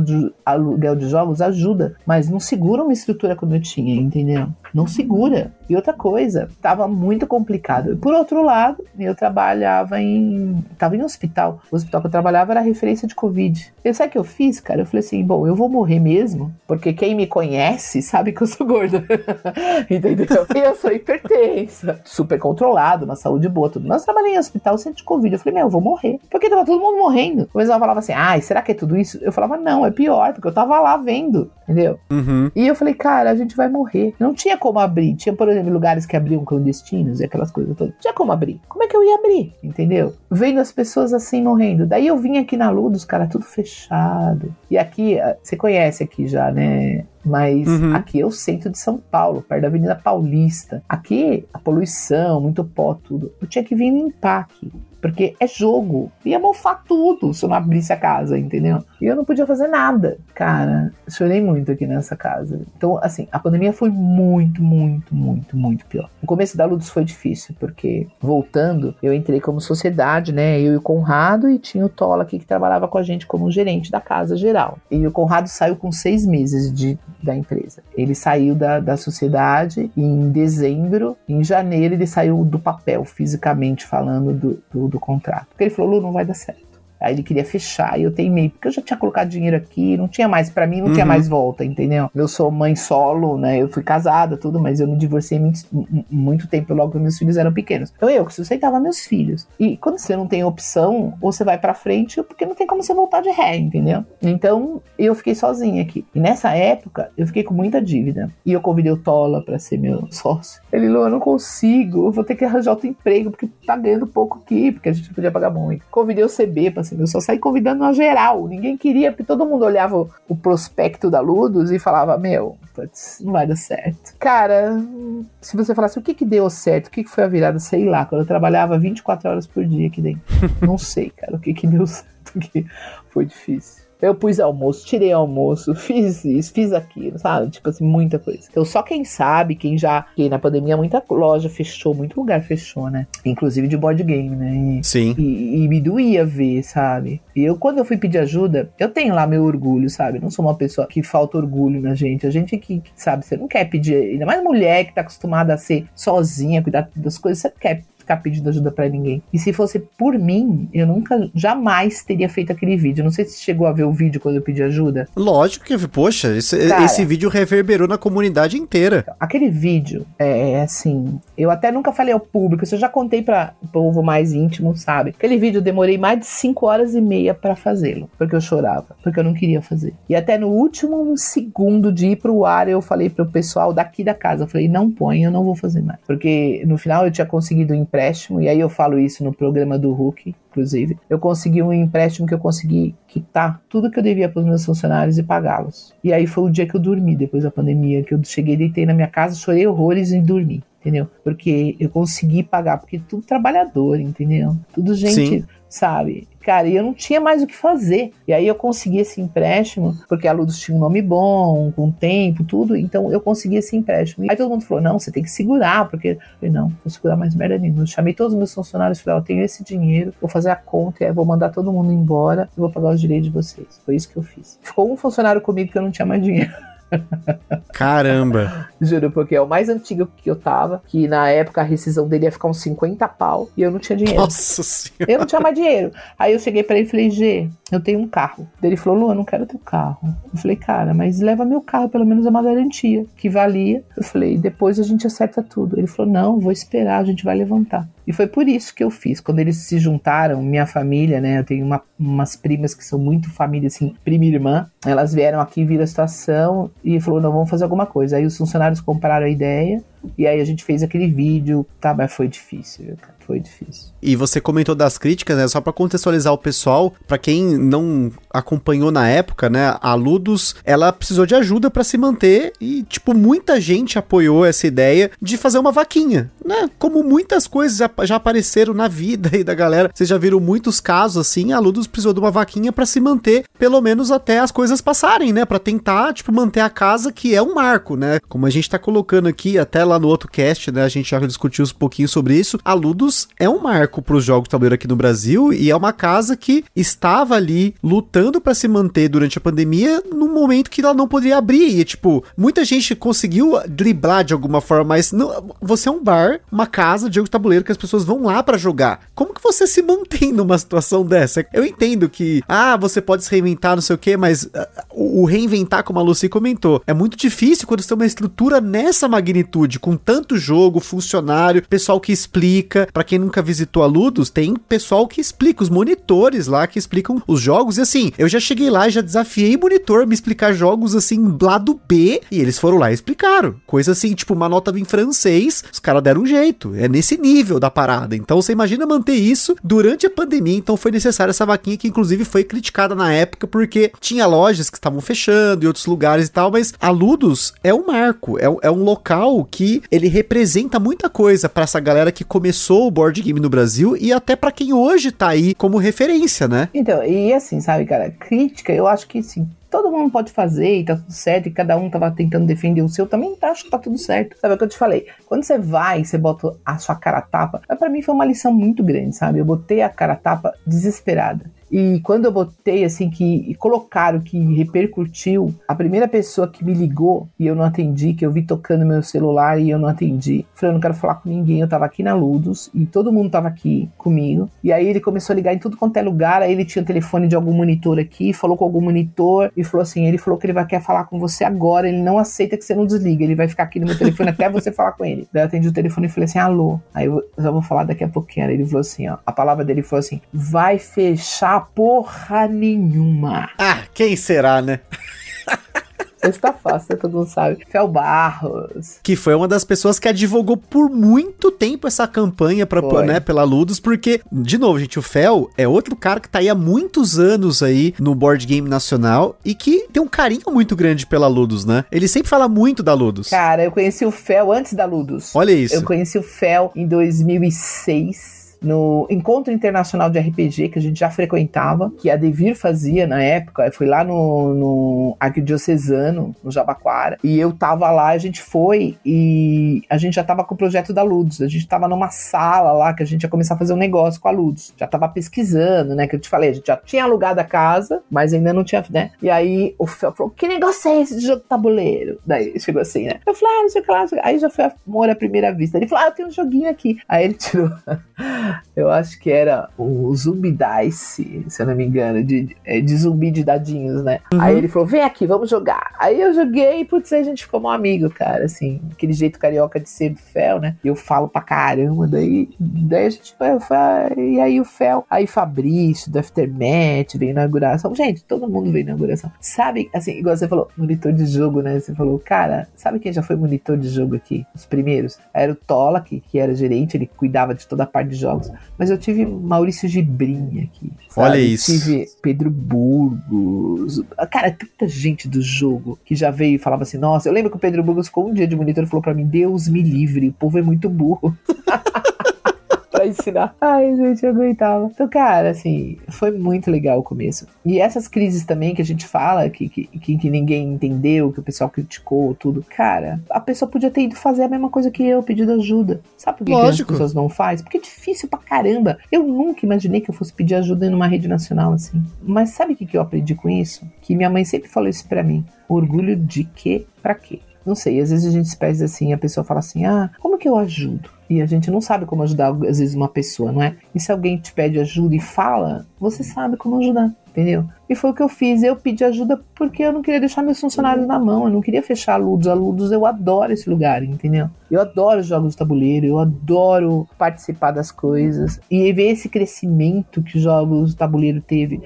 Speaker 2: aluguel de jogos ajuda, mas não segura uma estrutura como eu tinha, entendeu? Não segura. E outra coisa, tava muito complicado. Por outro lado, eu trabalhava em. tava em hospital. O hospital que eu trabalhava era referência de Covid. E sabe o que eu fiz, cara? Eu falei assim: bom, eu vou morrer mesmo, porque quem me conhece sabe que eu sou gorda. *laughs* Entendeu? Eu sou hipertensa, super controlado, na saúde boa, tudo. Mas eu trabalhei em hospital sem de Covid. Eu falei: meu, eu vou morrer. Porque tava todo mundo morrendo. O pessoal falava assim: ai, será que é tudo isso? Eu falava: não, é pior, porque eu tava lá vendo, entendeu?
Speaker 1: Uhum.
Speaker 2: E eu falei: cara, a gente vai morrer. Não tinha como abrir. Tinha, por exemplo, lugares que abriam clandestinos e aquelas coisas todas. Tinha como abrir. Como é que eu ia abrir? Entendeu? Vendo as pessoas assim morrendo. Daí eu vim aqui na Luz, cara, tudo fechado. E aqui, ah, você conhece aqui já, né? Mas uhum. aqui é o centro de São Paulo, perto da Avenida Paulista. Aqui, a poluição, muito pó, tudo. Eu tinha que vir limpar aqui. Porque é jogo. Ia mofar tudo se eu não abrisse a casa, entendeu? E eu não podia fazer nada. Cara, chorei muito aqui nessa casa. Então, assim, a pandemia foi muito, muito, muito, muito pior. O começo da Ludus foi difícil, porque voltando, eu entrei como sociedade, né? Eu e o Conrado, e tinha o Tola aqui que trabalhava com a gente como gerente da casa geral. E o Conrado saiu com seis meses de, da empresa. Ele saiu da, da sociedade em dezembro, em janeiro ele saiu do papel, fisicamente falando, do, do do contrato. Porque ele falou, Lu, não vai dar certo. Aí ele queria fechar e eu teimei, porque eu já tinha colocado dinheiro aqui, não tinha mais, para mim não uhum. tinha mais volta, entendeu? Eu sou mãe solo, né? Eu fui casada, tudo, mas eu me divorciei muito, muito tempo logo que meus filhos eram pequenos. Então eu que sustentava meus filhos. E quando você não tem opção, ou você vai para frente, porque não tem como você voltar de ré, entendeu? Então eu fiquei sozinha aqui. E nessa época eu fiquei com muita dívida. E eu convidei o Tola para ser meu sócio. Ele, Lu, eu não consigo, eu vou ter que arranjar outro emprego, porque tá ganhando pouco aqui, porque a gente podia pagar muito. Convidei o CB pra ser máximo. Eu só saí convidando a geral. Ninguém queria, porque todo mundo olhava o prospecto da Ludus e falava: Meu, putz, não vai dar certo. Cara, se você falasse o que que deu certo, o que que foi a virada, sei lá, quando eu trabalhava 24 horas por dia aqui dentro. *laughs* não sei, cara, o que que deu certo, que foi difícil. Eu pus almoço, tirei almoço, *laughs* fiz isso, fiz aquilo, sabe? Tipo assim, muita coisa. Então, só quem sabe, quem já. Que na pandemia muita loja fechou, muito lugar fechou, né? Inclusive de board game, né?
Speaker 1: E, Sim.
Speaker 2: E, e, me doía ver, sabe? E eu, quando eu fui pedir ajuda, eu tenho lá meu orgulho, sabe? Eu não sou uma pessoa que falta orgulho na gente. A gente que, que sabe, você não quer pedir. Ainda mais mulher que tá acostumada a ser sozinha, cuidar das coisas, você quer ficar pedindo ajuda para ninguém. E se fosse por mim, eu nunca, jamais teria feito aquele vídeo. Não sei se chegou a ver o vídeo quando eu pedi ajuda.
Speaker 1: Lógico que, poxa, esse, Cara, esse vídeo reverberou na comunidade inteira.
Speaker 2: Aquele vídeo, é, é assim, eu até nunca falei ao público, isso eu já contei para o povo mais íntimo, sabe? Aquele vídeo eu demorei mais de 5 horas e meia para fazê-lo, porque eu chorava, porque eu não queria fazer. E até no último segundo de ir pro ar, eu falei pro pessoal daqui da casa, eu falei, não põe, eu não vou fazer mais. Porque no final eu tinha conseguido empréstimo, e aí eu falo isso no programa do Hulk, inclusive. Eu consegui um empréstimo que eu consegui quitar tudo que eu devia para os meus funcionários e pagá-los. E aí foi o dia que eu dormi depois da pandemia, que eu cheguei, deitei na minha casa, chorei horrores e dormi entendeu? Porque eu consegui pagar, porque tudo trabalhador, entendeu? Tudo gente, Sim. sabe? Cara, e eu não tinha mais o que fazer. E aí eu consegui esse empréstimo, porque a Ludus tinha um nome bom, com tempo, tudo. Então eu consegui esse empréstimo. Aí todo mundo falou: não, você tem que segurar, porque. Eu falei, não, vou segurar mais merda nenhuma. Eu chamei todos os meus funcionários e falei: eu tenho esse dinheiro, vou fazer a conta, vou mandar todo mundo embora e vou pagar os direitos de vocês. Foi isso que eu fiz. Ficou um funcionário comigo que eu não tinha mais dinheiro.
Speaker 1: Caramba!
Speaker 2: Juro, porque é o mais antigo que eu tava, que na época a rescisão dele ia ficar uns 50 pau e eu não tinha dinheiro.
Speaker 1: Nossa senhora!
Speaker 2: Eu não tinha mais dinheiro. Aí eu cheguei para ele e falei, G, eu tenho um carro. Ele falou, Lu, eu não quero teu carro. Eu falei, cara, mas leva meu carro, pelo menos é uma garantia, que valia. Eu falei, depois a gente acerta tudo. Ele falou, não, vou esperar, a gente vai levantar. E foi por isso que eu fiz. Quando eles se juntaram, minha família, né? Eu tenho uma, umas primas que são muito família, assim, prima e irmã. Elas vieram aqui, viram a situação e falou: não, vamos fazer alguma coisa. Aí os funcionários compraram a ideia e aí a gente fez aquele vídeo, tá? Mas foi difícil, cara. Foi difícil.
Speaker 1: E você comentou das críticas, né? Só para contextualizar o pessoal, para quem não acompanhou na época, né? A Ludus, ela precisou de ajuda para se manter e, tipo, muita gente apoiou essa ideia de fazer uma vaquinha, né? Como muitas coisas já, apareceram na vida aí da galera, vocês já viram muitos casos assim, a Ludus precisou de uma vaquinha para se manter, pelo menos até as coisas passarem, né? Para tentar, tipo, manter a casa que é um marco, né? Como a gente tá colocando aqui até lá no outro cast, né? A gente já discutiu um pouquinho sobre isso. A Ludus é um marco para os jogos de tabuleiro aqui no Brasil e é uma casa que estava ali lutando para se manter durante a pandemia num momento que ela não poderia abrir. E, tipo, muita gente conseguiu driblar de alguma forma, mas não, você é um bar, uma casa de jogos de tabuleiro que as pessoas vão lá para jogar. Como que você se mantém numa situação dessa? Eu entendo que, ah, você pode se reinventar, não sei o que, mas uh, o reinventar, como a Lucy comentou, é muito difícil quando você tem uma estrutura nessa magnitude, com tanto jogo, funcionário, pessoal que explica. para quem nunca visitou a Ludus, tem pessoal que explica, os monitores lá que explicam os jogos. E assim, eu já cheguei lá já desafiei monitor me explicar jogos assim, lado B, e eles foram lá e explicaram. Coisa assim, tipo, uma nota em francês, os caras deram um jeito. É nesse nível da parada. Então você imagina manter isso durante a pandemia. Então foi necessária essa vaquinha que, inclusive, foi criticada na época porque tinha lojas que estavam fechando e outros lugares e tal, mas a Ludus é um marco, é, é um local que ele representa muita coisa para essa galera que começou o board game no Brasil e até para quem hoje tá aí como referência, né?
Speaker 2: Então, e assim, sabe, cara, crítica, eu acho que sim todo mundo pode fazer e tá tudo certo, e cada um tava tentando defender o seu, também acho que tá tudo certo. Sabe o que eu te falei? Quando você vai, você bota a sua cara tapa, para mim foi uma lição muito grande, sabe? Eu botei a cara tapa desesperada. E quando eu botei assim que colocaram que repercutiu, a primeira pessoa que me ligou e eu não atendi, que eu vi tocando meu celular e eu não atendi, falei, eu não quero falar com ninguém, eu tava aqui na Ludus e todo mundo tava aqui comigo. E aí ele começou a ligar em tudo quanto é lugar, aí ele tinha o telefone de algum monitor aqui, falou com algum monitor e falou assim, ele falou que ele vai querer falar com você agora, ele não aceita que você não desliga, ele vai ficar aqui no meu telefone até você *laughs* falar com ele. Daí eu atendi o telefone e falei assim, alô. Aí eu já vou falar daqui a pouquinho. Ele falou assim, ó, a palavra dele foi assim, vai fechar porra nenhuma.
Speaker 1: Ah, quem será, né?
Speaker 2: Esse tá fácil, todo mundo sabe. Fel Barros.
Speaker 1: Que foi uma das pessoas que advogou por muito tempo essa campanha pra,
Speaker 2: Foi.
Speaker 1: né, pela Ludus, porque, de novo, gente, o Fel é outro cara que tá aí há muitos anos aí no board game nacional e que tem um carinho muito grande pela Ludus, né? Ele sempre fala muito da Ludus.
Speaker 2: Cara, eu conheci o Fel antes da Ludus.
Speaker 1: Olha isso.
Speaker 2: Eu conheci o Fel em 2006. No Encontro Internacional de RPG, que a gente já frequentava, que a Devir fazia na época, foi lá no, no Arquidiocesano, no Jabaquara, e eu tava lá, a gente foi e a gente já tava com o projeto da Ludus, a gente tava numa sala lá que a gente ia começar a fazer um negócio com a Ludus, já tava pesquisando, né, que eu te falei, a gente já tinha alugado a casa, mas ainda não tinha, né, e aí o Fel falou, que negócio é esse de jogo tabuleiro? Daí chegou assim, né, eu falei, ah, não sei o que lá. aí já foi amor à primeira vista, ele falou, ah, eu tenho um joguinho aqui, aí ele tirou eu acho que era o Zumbi Dice, se eu não me engano, de, é, de zumbi de dadinhos, né?
Speaker 1: Uhum.
Speaker 2: Aí ele falou: vem aqui, vamos jogar. Aí eu joguei e, putz, a gente ficou um amigo, cara, assim, aquele jeito carioca de ser do Fel, né? Eu falo pra caramba, daí, daí a gente foi, e aí o Fel, aí Fabrício, do Aftermath, veio na inauguração. Gente, todo mundo veio na inauguração. Sabe, assim, igual você falou, monitor de jogo, né? Você falou, cara, sabe quem já foi monitor de jogo aqui? Os primeiros? Era o Tola, que, que era gerente, ele cuidava de toda a parte de jogos. Mas eu tive Maurício Gibrinha aqui. sabe?
Speaker 1: Olha isso.
Speaker 2: Tive Pedro Burgos. Cara, tanta gente do jogo que já veio e falava assim: Nossa, eu lembro que o Pedro Burgos ficou um dia de monitor e falou pra mim: Deus me livre, o povo é muito burro. *laughs* pra *laughs* ensinar. Ai, gente, eu aguentava. Então, cara, assim, foi muito legal o começo. E essas crises também que a gente fala, que, que, que, ninguém entendeu, que o pessoal criticou, tudo. Cara, a pessoa podia ter ido fazer a mesma coisa que eu, pedindo ajuda. Sabe por que, que as pessoas não fazem? Porque é difícil pra caramba. Eu nunca imaginei que eu fosse pedir ajuda numa rede nacional assim. Mas sabe o que, que eu aprendi com isso? Que minha mãe sempre falou isso pra mim. Orgulho de quê pra quê? Não sei, às vezes a gente pede assim, a pessoa fala assim: ah, como que eu ajudo? E a gente não sabe como ajudar, às vezes, uma pessoa, não é? E se alguém te pede ajuda e fala, você sabe como ajudar, entendeu? E foi o que eu fiz. Eu pedi ajuda porque eu não queria deixar meus funcionários na mão. Eu não queria fechar a Ludus. A Ludus, eu adoro esse lugar, entendeu? Eu adoro jogos de tabuleiro. Eu adoro participar das coisas. E ver esse crescimento que os jogos de tabuleiro teve.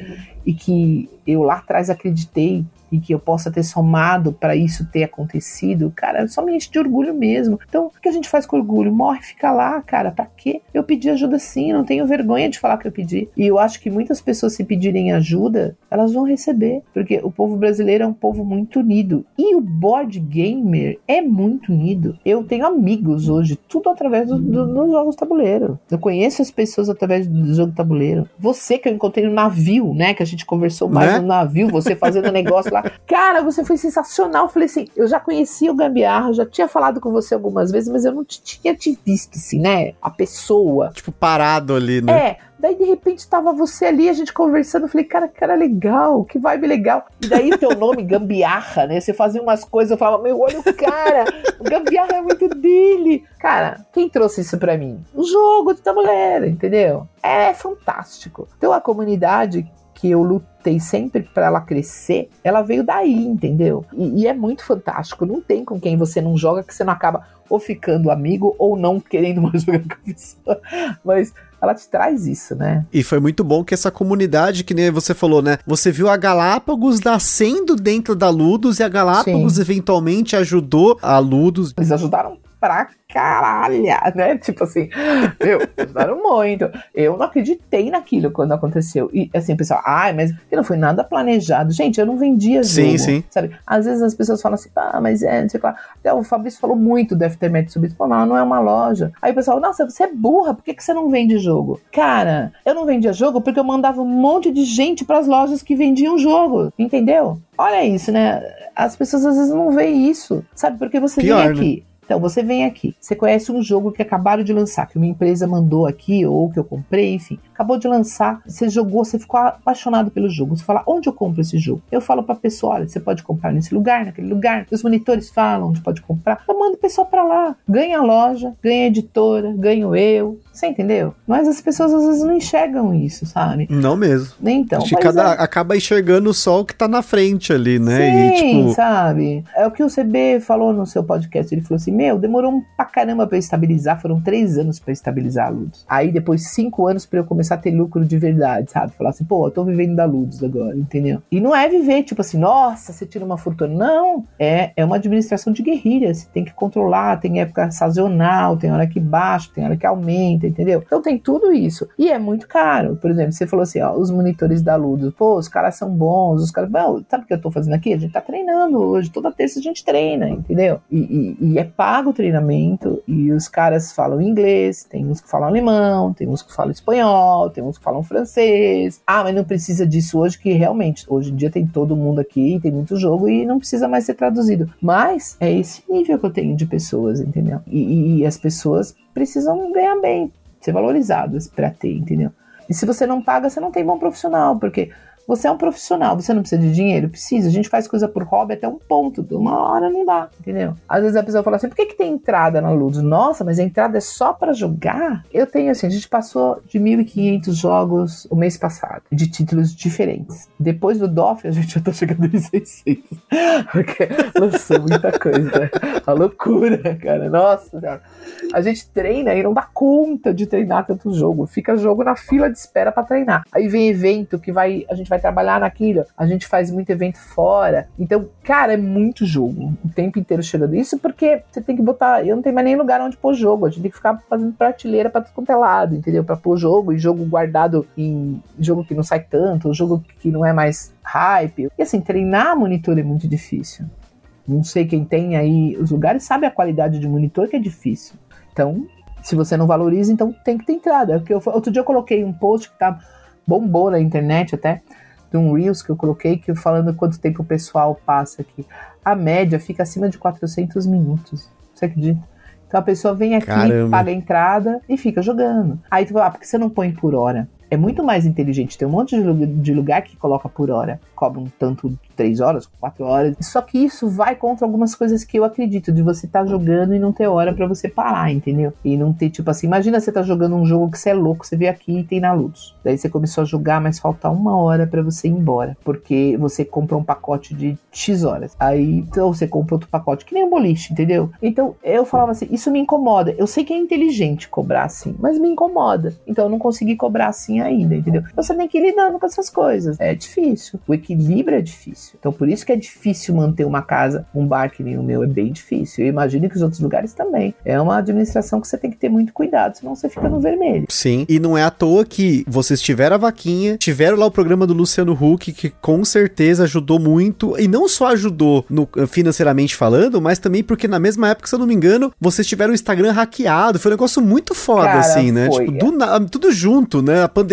Speaker 2: E que eu lá atrás acreditei e que eu possa ter somado para isso ter acontecido, cara, só me enche de orgulho mesmo. Então, o que a gente faz com orgulho? Morre, fica lá, cara, pra quê? Eu pedi ajuda sim, não tenho vergonha de falar que eu pedi. E eu acho que muitas pessoas, se pedirem ajuda, elas vão receber, porque o povo brasileiro é um povo muito unido. E o board gamer é muito unido. Eu tenho amigos hoje, tudo através do- do- dos jogos tabuleiro. Eu conheço as pessoas através do jogo tabuleiro. Você que eu encontrei no navio, né? Que a gente conversou mais
Speaker 1: Né?
Speaker 2: no navio, você fazendo *laughs* negócio lá. Cara, você foi sensacional. Eu falei assim, eu já conhecia o Gambiarra, já tinha falado com você algumas vezes, mas eu não tinha te visto, assim, né? A pessoa.
Speaker 1: Tipo, parado ali, né?
Speaker 2: É, daí de repente tava você ali, a gente conversando, eu falei, cara, que cara legal, que vibe legal. E daí teu nome, Gambiarra, né? Você fazia umas coisas, eu falava, meu, olha o cara, o Gambiarra é muito dele. Cara, quem trouxe isso pra mim? O jogo de tabuleiro, entendeu? É fantástico. Então a comunidade que eu lutei sempre pra ela crescer, ela veio daí, entendeu? E, e é muito fantástico. Não tem com quem você não joga que você não acaba ou ficando amigo ou não querendo *laughs* mais jogar com a pessoa. Mas ela te traz isso, né?
Speaker 1: E foi muito bom que essa comunidade, que nem você falou, né? Você viu a Galápagos nascendo dentro da Ludus e a Galápagos
Speaker 2: Sim.
Speaker 1: eventualmente ajudou a Ludus.
Speaker 2: Eles ajudaram pra caralho, né? Tipo assim, meu, ajudaram muito. Eu não acreditei naquilo quando aconteceu. E assim, o pessoal, ai, mas que não foi nada planejado. Gente, eu não vendia jogo.
Speaker 1: Sim, sim.
Speaker 2: Sabe? Às vezes as pessoas falam assim, ah, mas é, não sei o que lá. Até o Fabrício falou muito do Aftermath sobre isso. Pô, mas ela não é uma loja. Aí o pessoal, nossa, você é burra, por que, que você não vende jogo? Cara, eu não vendia jogo porque eu mandava um monte de gente pras lojas que vendiam jogo, entendeu? Olha isso, né? As pessoas às vezes não veem isso, sabe? Porque você
Speaker 1: Pior,
Speaker 2: vem aqui. Então, você vem aqui, você conhece um jogo que acabaram de lançar, que uma empresa mandou aqui, ou que eu comprei, enfim, acabou de lançar, você jogou, você ficou apaixonado pelo jogo. Você fala, onde eu compro esse jogo? Eu falo pra pessoa, olha, você pode comprar nesse lugar, naquele lugar. Os monitores falam onde pode comprar. Eu mando o pessoal pra lá. Ganha a loja, ganha a editora, ganho eu, Você entendeu? Mas as pessoas às vezes não enxergam isso, sabe?
Speaker 1: Não mesmo.
Speaker 2: Nem então.
Speaker 1: Cada,
Speaker 2: é-
Speaker 1: acaba enxergando só o que tá na frente ali, né?
Speaker 2: Sim,
Speaker 1: e tipo,
Speaker 2: sabe? É o que o CB falou no seu podcast. Ele falou assim: Meu, demorou um pra caramba pra eu estabilizar. Foram três anos pra estabilizar a Ludus. Aí depois cinco anos pra eu começar a ter lucro de verdade, sabe? Falar assim: Pô, eu tô vivendo da Ludus agora, entendeu? E não é viver tipo assim: Nossa, você tira uma fortuna. Não. É, é uma administração de guerrilha. Você tem que controlar. Tem época sazonal, tem hora que baixa, tem hora que aumenta, entendeu? Então tem tudo isso. E é muito caro. Por exemplo, você falou assim: Ó, os monitores da Ludus. Pô, os caras são bons. Os caras. Sabe o que eu tô fazendo aqui? A gente tá treinando hoje. Toda terça a gente treina, entendeu? E, e- e é pago o treinamento. E os caras falam inglês. Tem uns que falam alemão. Tem uns que falam espanhol. Tem uns que falam francês. Ah, mas não precisa disso hoje, que realmente, hoje em dia tem todo mundo aqui. Tem muito jogo e não precisa mais ser traduzido. Mas é esse nível que eu tenho de pessoas, entendeu? E, e- as pessoas precisam ganhar bem, ser valorizadas pra ter, entendeu? E se você não paga, você não tem bom profissional, porque você é um profissional, você não precisa de dinheiro? Precisa. A gente faz coisa por hobby até um ponto. Uma hora não dá, entendeu? Às vezes a pessoa fala assim: por que, que tem entrada na Ludus? Nossa, mas a entrada é só pra jogar? Eu tenho assim: a gente passou de 1.500 jogos o mês passado, de títulos diferentes. Depois do DOF, a gente já tá chegando em 600. *laughs* Porque lançou muita coisa. A loucura, cara. Nossa, senhora. A gente treina e não dá conta de treinar tanto jogo. Fica jogo na fila de espera pra treinar. Aí vem evento que vai, a gente vai trabalhar naquilo. A gente faz muito evento fora. Então, cara, é muito jogo. O tempo inteiro chegando. Isso porque você tem que botar. Eu não tenho mais nem lugar onde pôr jogo. A gente tem que ficar fazendo prateleira pra tudo quanto é lado, entendeu? Pra pôr jogo e jogo guardado em jogo que não sai tanto, jogo que não é mais hype. E assim, treinar monitor é muito difícil. Não sei quem tem aí os lugares sabe a qualidade de monitor que é difícil. Então, se você não valoriza, então tem que ter entrada. É outro dia eu coloquei um post que tá bombou na internet até, de um Reels que eu coloquei, que falando quanto tempo o pessoal passa aqui. A média fica acima de 400 minutos. Você acredita? Então a pessoa vem aqui,
Speaker 1: Caramba.
Speaker 2: paga a entrada e fica jogando. Aí tu fala, ah, por que você não põe por hora? É muito mais inteligente. Tem um monte de lu- de lugar que coloca por hora. Cobra um tanto três horas, quatro horas. Só que isso vai contra algumas coisas que eu acredito, de você estar jogando e não ter hora pra você parar, entendeu? E não ter, tipo assim, imagina você tá jogando um jogo que você é louco, você vê aqui e tem na luz. Daí você começou a jogar, mas falta uma hora pra você ir embora. Porque você compra um pacote de X horas. Aí então você compra outro pacote, que nem um boliche, entendeu? Então eu falava assim, isso me incomoda. Eu sei que é inteligente cobrar assim, mas me incomoda. Então eu não consegui cobrar assim ainda, entendeu? Então você tem que ir lidando com essas coisas. É difícil. O equilíbrio é difícil. Então por isso que é difícil manter uma casa, um bar que nem o meu, é bem difícil. Eu imagino que os outros lugares também. É uma administração que você tem que ter muito cuidado, senão você fica no vermelho.
Speaker 1: Sim, e não é à toa que vocês tiveram a vaquinha, tiveram lá o programa do Luciano Huck, que com certeza ajudou muito, e não só ajudou no- financeiramente falando, mas também porque na mesma época, se eu não me engano, vocês tiveram o Instagram hackeado, foi um negócio muito foda,
Speaker 2: Cara,
Speaker 1: assim, né?
Speaker 2: foi,
Speaker 1: Tipo,
Speaker 2: é.
Speaker 1: do tudo junto, né? A pandemia,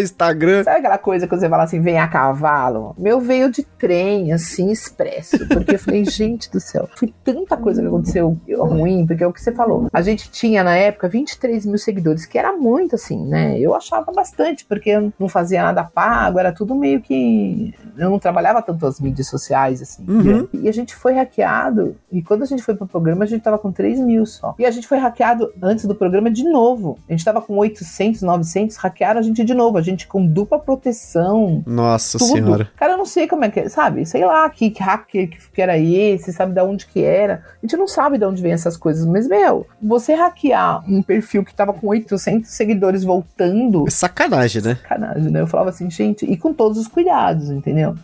Speaker 1: Instagram.
Speaker 2: Sabe aquela coisa que você fala assim, vem a cavalo? Meu veio de trem, assim, expresso. Porque eu falei, *laughs* gente do céu, foi tanta coisa que aconteceu ruim, porque é o que você falou. A gente tinha na época 23 mil seguidores, que era muito assim, né? Eu achava bastante, porque eu não fazia nada pago, era tudo meio que. Eu não trabalhava tanto as mídias sociais, assim.
Speaker 1: Uhum.
Speaker 2: E a gente foi hackeado, e quando a gente foi pro programa, a gente tava com 3 mil só. E a gente foi hackeado antes do programa de novo. A gente tava com 800, 900, hackearam a gente de novo. A gente com dupla proteção.
Speaker 1: Nossa
Speaker 2: Tudo.
Speaker 1: senhora.
Speaker 2: Cara, eu não sei como é que é, sabe? Sei lá que, que hacker que, que era esse, sabe de onde que era. A gente não sabe de onde vem essas coisas, mas, meu, você hackear um perfil que tava com 800 seguidores voltando,
Speaker 1: É sacanagem, né?
Speaker 2: sacanagem, né? Eu falava assim, gente, e com todos os cuidados, entendeu?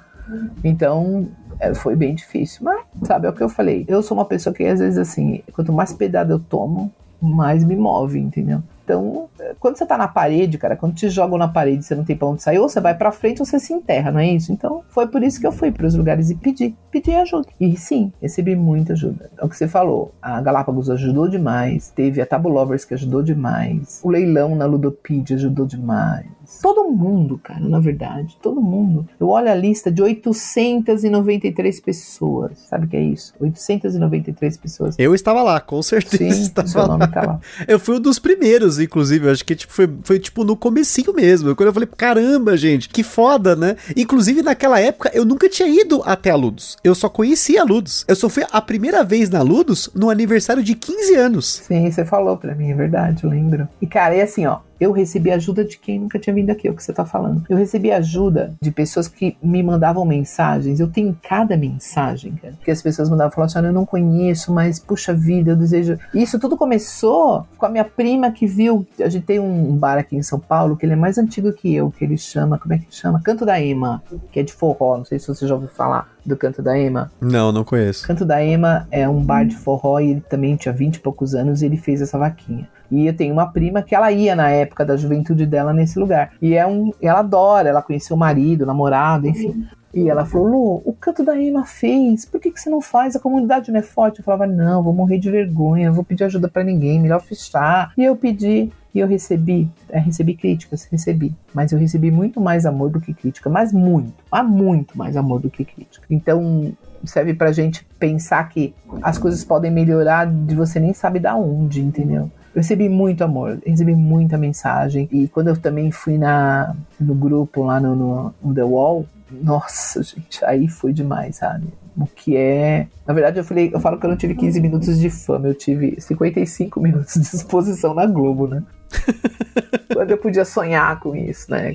Speaker 2: Então, é, foi bem difícil. Mas, sabe, é o que eu falei. Eu sou uma pessoa que, às vezes, assim, quanto mais pedada eu tomo, mais me move, entendeu? Então, quando você tá na parede, cara, quando te jogam na parede e você não tem pra onde sair, ou você vai pra frente ou você se enterra, não é isso? Então, foi por isso que eu fui pros lugares e pedi. Pedi ajuda. E sim, recebi muita ajuda. É o que você falou. A Galápagos ajudou demais. Teve a Tabulovers que ajudou demais. O leilão na Ludopedia ajudou demais. Todo mundo, cara, na verdade, todo mundo. Eu olho a lista de 893 pessoas. Sabe o que é isso? 893 pessoas.
Speaker 1: Eu estava lá, com certeza
Speaker 2: Sim,
Speaker 1: estava
Speaker 2: seu
Speaker 1: lá.
Speaker 2: nome tá lá.
Speaker 1: Eu fui um dos primeiros, inclusive. Eu acho que tipo, foi, foi tipo no comecinho mesmo. Quando eu falei, caramba, gente, que foda, né? Inclusive, naquela época, eu nunca tinha ido até a Ludos. Eu só conhecia a Ludos. Eu só fui a primeira vez na Ludos no aniversário de 15 anos.
Speaker 2: Sim, você falou pra mim, é verdade, eu lembro. E cara, é assim, ó, eu recebi ajuda de quem nunca tinha vindo aqui, é o que você tá falando. Eu recebi ajuda de pessoas que me mandavam mensagens. Eu tenho cada mensagem, cara, que as pessoas mandavam falar assim: eu não conheço, mas puxa vida, eu desejo. Isso tudo começou com a minha prima que viu. A gente tem um bar aqui em São Paulo que ele é mais antigo que eu, que ele chama, como é que chama? Canto da Ema, que é de forró. Não sei se você já ouviu falar do Canto da Ema.
Speaker 1: Não, não conheço.
Speaker 2: Canto da Ema é um bar de forró e ele também tinha 20 e poucos anos e ele fez essa vaquinha. E eu tenho uma prima que ela ia na época da juventude dela nesse lugar. E é um, ela adora, ela conheceu o marido, o namorado, enfim. E ela falou, Lu, o canto da Ema fez, por que, que você não faz? A comunidade não é forte. Eu falava, não, vou morrer de vergonha, vou pedir ajuda para ninguém, melhor fechar. E eu pedi, eu recebi, é, recebi críticas, recebi. Mas eu recebi muito mais amor do que crítica, mas muito, há muito mais amor do que crítica. Então, serve pra gente pensar que as coisas podem melhorar de você nem sabe da onde, entendeu? Eu recebi muito amor, recebi muita mensagem. E quando eu também fui na, no grupo lá no, no, no The Wall, nossa, *laughs* gente, aí foi demais, sabe? O que é. Na verdade, eu falei, eu falo que eu não tive 15 minutos de fama, eu tive 55 minutos de exposição na Globo, né? *laughs* Quando eu podia sonhar com isso, né?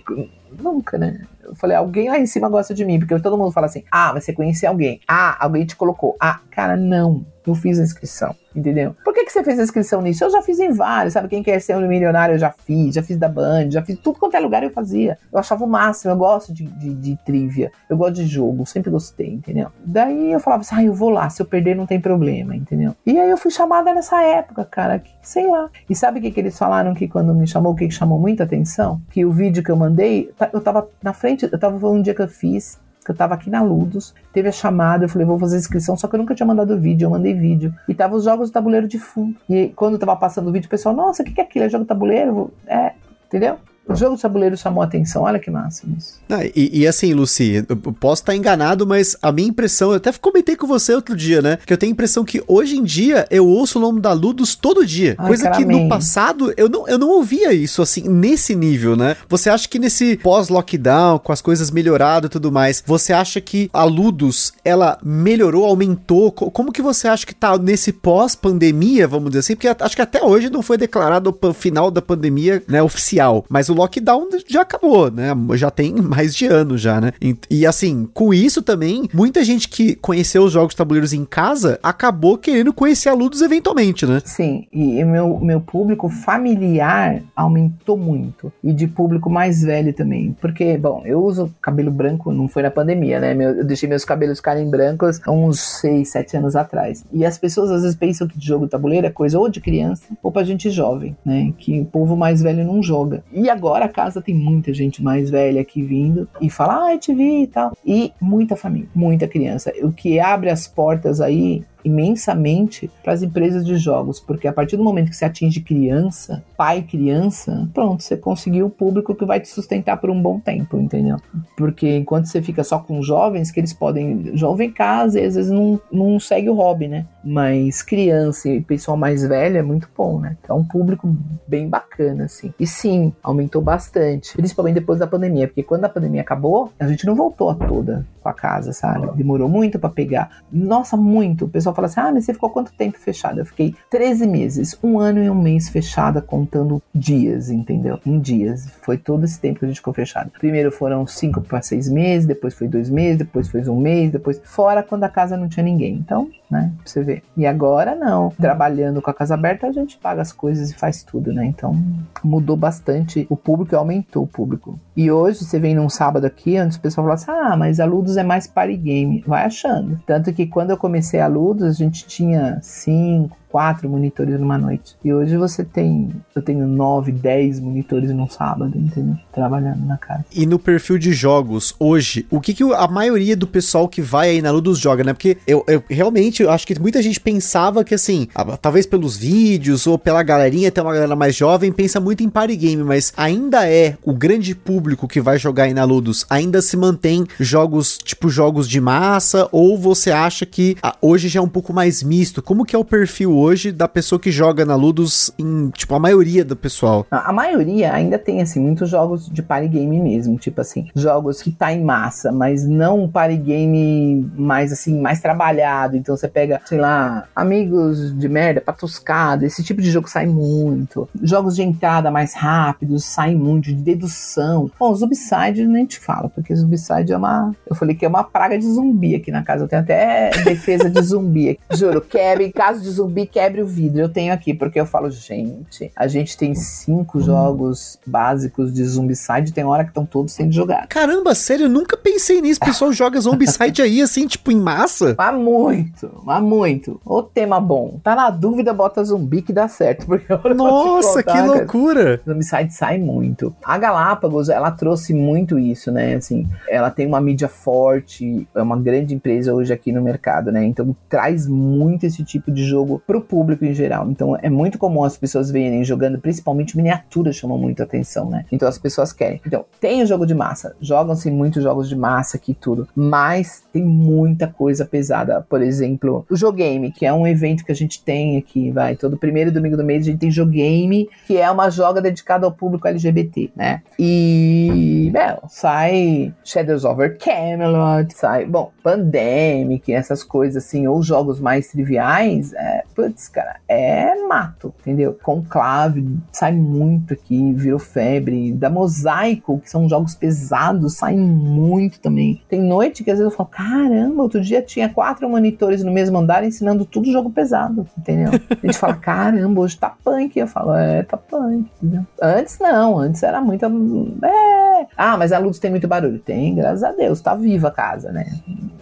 Speaker 2: Nunca, né? Eu falei, alguém lá em cima gosta de mim, porque todo mundo fala assim: ah, mas você conhecia alguém. Ah, alguém te colocou. Ah, cara, não. Eu fiz a inscrição, entendeu? Por que, que você fez a inscrição nisso? Eu já fiz em vários, sabe? Quem quer ser um milionário eu já fiz, já fiz da Band, já fiz tudo quanto é lugar eu fazia. Eu achava o máximo, eu gosto de, de, de trivia, eu gosto de jogo, sempre gostei, entendeu? Daí eu falava assim, ah, eu vou lá, se eu perder não tem problema, entendeu? E aí eu fui chamada nessa época, cara, que sei lá. E sabe o que, que eles falaram que quando me chamou, o que, que chamou muita atenção? Que o vídeo que eu mandei, eu tava na frente, eu tava um dia que eu fiz, que eu tava aqui na Ludos, teve a chamada, eu falei, vou fazer inscrição, só que eu nunca tinha mandado vídeo, eu mandei vídeo. E tava os jogos do tabuleiro de fundo. E quando eu tava passando o vídeo, o pessoal, nossa, o que, que é aquilo? É jogo tabuleiro? É, entendeu? O jogo de tabuleiro chamou a atenção, olha que máximo isso.
Speaker 1: Ah, e, e, assim, Lucy, eu posso estar enganado, mas a minha impressão, eu até comentei com você outro dia, né? Que eu tenho a impressão que hoje em dia eu ouço o nome da Ludus todo dia. Ai, coisa que no passado eu não, eu não ouvia isso, assim, nesse nível, né? Você acha que nesse pós-lockdown, com as coisas melhoradas e tudo mais, você acha que a Ludus, ela melhorou, aumentou? Como que você acha que tá nesse pós-pandemia, vamos dizer assim? Porque acho que até hoje não foi declarado o final da pandemia, né, oficial. Mas o lockdown já acabou, né? Já tem mais de ano já, né? E, e, assim, com isso também, muita gente que conheceu os jogos tabuleiros em casa acabou querendo conhecer a Ludus eventualmente, né?
Speaker 2: Sim, e meu, meu público familiar aumentou muito. E de público mais velho também. Porque, bom, eu uso cabelo branco, não foi na pandemia, né? Meu, eu deixei meus cabelos ficarem brancos há uns 6, 7 anos atrás. E as pessoas às vezes pensam que jogo tabuleiro é coisa ou de criança ou pra gente jovem, né? Que o povo mais velho não joga. E agora agora a casa tem muita gente mais velha aqui vindo e fala, ah, eu te vi e tal. E muita família, muita criança. O que abre as portas aí imensamente para as empresas de jogos, porque a partir do momento que você atinge criança, pai criança, pronto, você conseguiu o público que vai te sustentar por um bom tempo, entendeu? Porque enquanto você fica só com jovens, que eles podem. Jovem casa e às vezes não, não segue o hobby, né? Mas criança e pessoal mais velho é muito bom, né? É um público bem bacana, assim. E sim, aumentou bastante, principalmente depois da pandemia, porque quando a pandemia acabou, a gente não voltou a toda com a casa, sabe? Demorou muito para pegar. Nossa, muito. O pessoal pessoal fala assim: ah, mas você ficou quanto tempo fechada? Eu fiquei 13 meses, um ano e um mês fechada, contando dias, entendeu? Em dias. Foi todo esse tempo que a gente ficou fechado. Primeiro foram 5 para 6 meses, depois foi dois meses, depois foi um mês, depois. Fora quando a casa não tinha ninguém. Então, né? Pra você ver. E agora não. Trabalhando com a casa aberta, a gente paga as coisas e faz tudo, né? Então mudou bastante o público e aumentou o público. E hoje você vem num sábado aqui, antes o pessoal fala assim: ah, mas a Ludus é mais party game. Vai achando. Tanto que quando eu comecei a Ludus, a gente tinha cinco, quatro monitores numa noite. E hoje você tem, eu tenho nove, dez monitores num sábado, entendeu? Trabalhando na casa.
Speaker 1: E no perfil de jogos, hoje, o que, que a maioria do pessoal que vai aí na Ludus joga, né? Porque eu, eu realmente eu acho que muita gente pensava que assim, talvez pelos vídeos ou pela galerinha, até uma galera mais jovem, pensa muito em party game, mas ainda é o grande público que vai jogar aí na Ludus, ainda se mantém jogos tipo jogos de massa, ou você acha que ah, hoje já é um pouco mais misto? Como que é o perfil hoje da pessoa que joga na Ludus em, tipo, a maioria do pessoal?
Speaker 2: A, maioria ainda tem, assim, muitos jogos de party game mesmo, tipo assim, jogos que tá em massa, mas não um party game mais, assim, mais trabalhado. Então você pega, sei lá, amigos de merda, patuscada, esse tipo de jogo sai muito. Jogos de entrada mais rápidos saem muito, de dedução. Bom, Zubside nem te falo, porque Zubside é uma. Eu falei que é uma praga de zumbi aqui na casa. Eu tenho até defesa de zumbi. Juro, quebre, em caso de zumbi, quebre o vidro. Eu tenho aqui, porque eu falo, gente, a gente tem cinco jogos básicos de Zombicide, tem hora que estão todos sendo jogados.
Speaker 1: Caramba, sério, eu nunca pensei nisso. O pessoal *laughs* joga Zombicide aí, assim, tipo, em massa.
Speaker 2: Mas muito, mas muito. O tema bom. Tá na dúvida, bota zumbi que dá certo. *laughs* Porque
Speaker 1: Nossa,
Speaker 2: contar,
Speaker 1: que
Speaker 2: cara.
Speaker 1: loucura!
Speaker 2: Zombicide sai muito. A Galápagos, ela trouxe muito isso, né? Assim, ela tem uma mídia forte, é uma grande empresa hoje aqui no mercado, né? Então traz muito esse tipo de jogo pro público em geral. Então é muito comum as pessoas verem jogando, principalmente miniaturas chamam muito atenção, né? Então as pessoas querem. Então, tem o jogo de massa, jogam-se muitos jogos de massa aqui tudo, mas tem muita coisa pesada. Por exemplo, o Jogame, que é um evento que a gente tem aqui, vai, todo primeiro domingo do mês a gente tem Jogame, que é uma joga dedicada ao público LGBT, né? E, meu, sai Shadows Over Camelot, sai, bom, Pandemic, essas coisas assim, ou jogos mais triviais, é, putz, cara, é mato, entendeu? Conclave, sai muito aqui, virou febre. Da Mosaico, que são jogos pesados, saem muito também. Tem noite que às vezes eu falo, caramba, outro dia tinha quatro monitores no mesmo andar ensinando tudo jogo pesado, entendeu? A gente fala, *laughs* caramba, hoje tá punk. Eu falo, é, tá punk, entendeu? Antes não, antes era muita. É. Ah, mas a luz tem muito barulho. Tem, graças a Deus, tá viva a casa, né?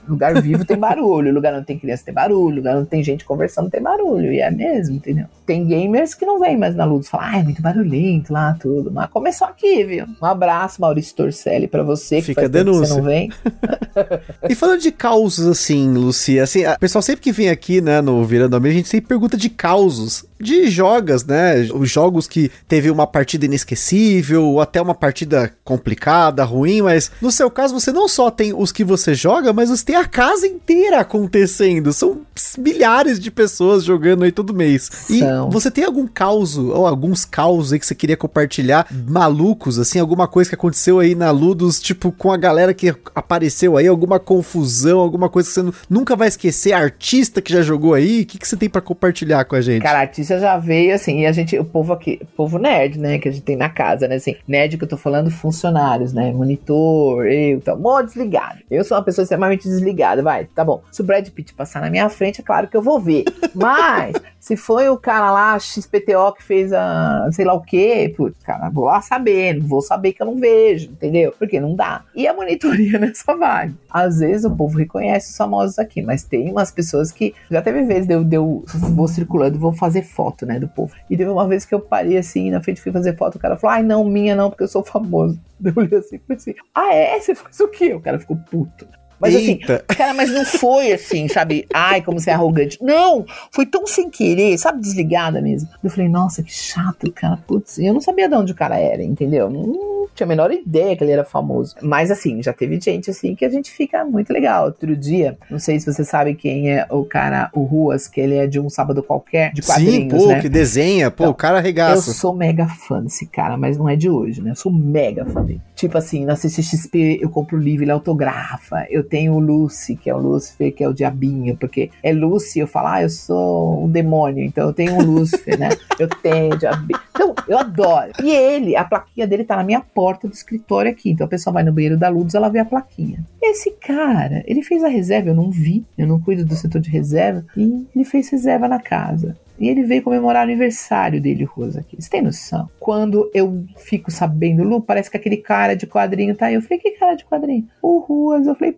Speaker 2: Lugar vivo tem barulho, *laughs* lugar onde tem criança tem barulho, lugar onde tem gente conversando tem barulho, e é mesmo, entendeu? Tem gamers que não vêm mais na luz, falam, ah, é muito barulhento lá, tudo. Mas começou aqui, viu? Um abraço, Maurício Torcelli, pra você, que
Speaker 1: Fica
Speaker 2: faz
Speaker 1: a
Speaker 2: tempo que
Speaker 1: denúncia.
Speaker 2: você não vem. *laughs*
Speaker 1: E falando de causos, assim, Lucia, assim, o pessoal sempre que vem aqui, né, no Virando a Mesa, a gente sempre pergunta de causos, de jogos, né, os jogos que teve uma partida inesquecível, ou até uma partida complicada, ruim, mas no seu caso você não só tem os que você joga, mas você tem a casa inteira acontecendo, são milhares de pessoas jogando aí todo mês. E
Speaker 2: São.
Speaker 1: você tem algum caos, ou alguns causos aí que você queria compartilhar, malucos, assim, alguma coisa que aconteceu aí na Ludus, tipo, com a galera que apareceu aí, alguma confusão, alguma coisa que você nu- nunca vai esquecer, artista que já jogou aí, o que, que você tem pra compartilhar com a gente?
Speaker 2: Cara, a artista já veio assim, e a gente, o povo aqui, povo nerd, né, que a gente tem na casa, né, assim, nerd que eu tô falando, funcionários, né, monitor, eu, tal, mó desligado. Eu sou uma pessoa extremamente desligada, vai, tá bom. Se o Brad Pitt passar na minha frente, é claro que eu vou ver. Mas, *laughs* se foi o cara lá, XPTO, que fez a, sei lá o quê, putz, cara, vou lá saber, não vou saber que eu não vejo, entendeu? Porque não dá. E a monitoria *laughs* nessa vibe. Às vezes o povo reconhece os famosos aqui, mas tem umas pessoas que já teve vezes eu, eu vou circulando vou fazer foto, né, do povo. E teve uma vez que eu parei assim, na frente fui fazer foto, o cara falou, ai não, minha não, porque eu sou famoso. *laughs* Eu olhei assim, falei assim, ah é? Você faz o quê? O cara ficou puto. Mas
Speaker 1: Eita.
Speaker 2: assim, *laughs* cara, mas não foi assim, sabe? Ai, como você é arrogante. Não, foi tão sem querer, sabe? Desligada mesmo. Eu falei, nossa, que chato, cara. Putz, eu não sabia de onde o cara era, entendeu? Não tinha a menor ideia que ele era famoso. Mas assim, já teve gente assim que a gente fica muito legal. Outro dia, não sei se você sabe quem é o cara, o Ruas, que ele é de um sábado qualquer, de
Speaker 1: Sim,
Speaker 2: quadrinhos,
Speaker 1: pô,
Speaker 2: né?
Speaker 1: que desenha, pô,
Speaker 2: Então,
Speaker 1: o cara
Speaker 2: Eu
Speaker 1: arregaça.
Speaker 2: sou mega fã desse cara, mas não é de hoje, né? Eu sou mega fã dele. Tipo assim, na CCXP eu compro o livro, ele autografa. Eu tenho o Lucy, que é o Lúcifer, que é o diabinho, porque é Lucy, eu falo, ah, eu sou um demônio, então eu tenho um Lúcifer, né? *laughs* Eu tenho o diabinho. Então, eu adoro. E ele, a plaquinha dele tá na minha porta do escritório aqui. Então a pessoa vai no banheiro da Luz, ela vê a plaquinha. Esse cara, ele fez a reserva, eu não vi, eu não cuido do setor de reserva, e ele fez reserva na casa. E ele veio comemorar o aniversário dele, Rosa, aqui. Você tem noção? Quando eu fico sabendo, Lu, parece que aquele cara de quadrinho tá aí. Eu falei, que cara de quadrinho? O Ruas. Eu falei,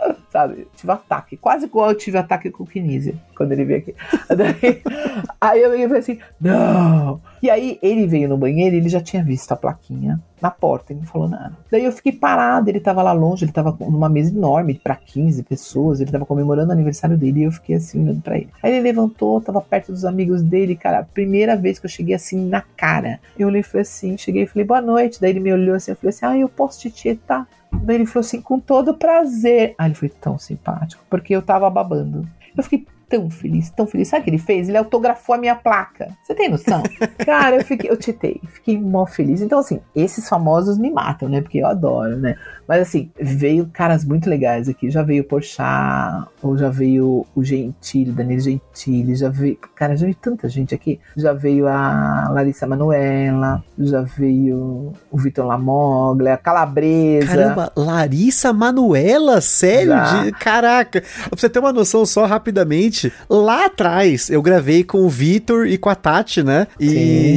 Speaker 2: *laughs* Sabe? Tive ataque. Quase igual eu tive ataque com o Kinesia, quando ele veio aqui. *laughs* Daí, aí eu falei assim, não. E aí ele veio no banheiro e ele já tinha visto a plaquinha na porta, ele não falou nada. Daí eu fiquei parado, ele tava lá longe, ele tava numa mesa enorme pra 15 pessoas, ele tava comemorando o aniversário dele e eu fiquei assim olhando pra ele. Aí ele levantou, tava perto dos amigos dele, cara, primeira vez que eu cheguei assim na cara. Eu olhei e falei assim, cheguei e falei boa noite, daí ele me olhou assim, eu falei assim, ah, eu posso te tietar? Daí ele falou assim, com todo prazer. Aí ele foi tão simpático, porque eu tava babando. Eu fiquei tão feliz, tão feliz. Sabe o que ele fez? Ele autografou a minha placa. Você tem noção? *laughs* Cara, eu fiquei, eu titei, fiquei mó feliz. Então, assim, esses famosos me matam, né? Porque eu adoro, né? Mas assim, veio caras muito legais aqui. Já veio o Porchat, ou já veio o Gentili, Danilo Gentili, já veio. Cara, já veio tanta gente aqui. Já veio a Larissa Manuela, já veio o Vitor Lamoglia, a Calabresa.
Speaker 1: Caramba, Larissa Manuela? Sério? De, caraca. Pra você ter uma noção só rapidamente, lá atrás eu gravei com o Vitor e com a Tati, né? E
Speaker 2: Sim.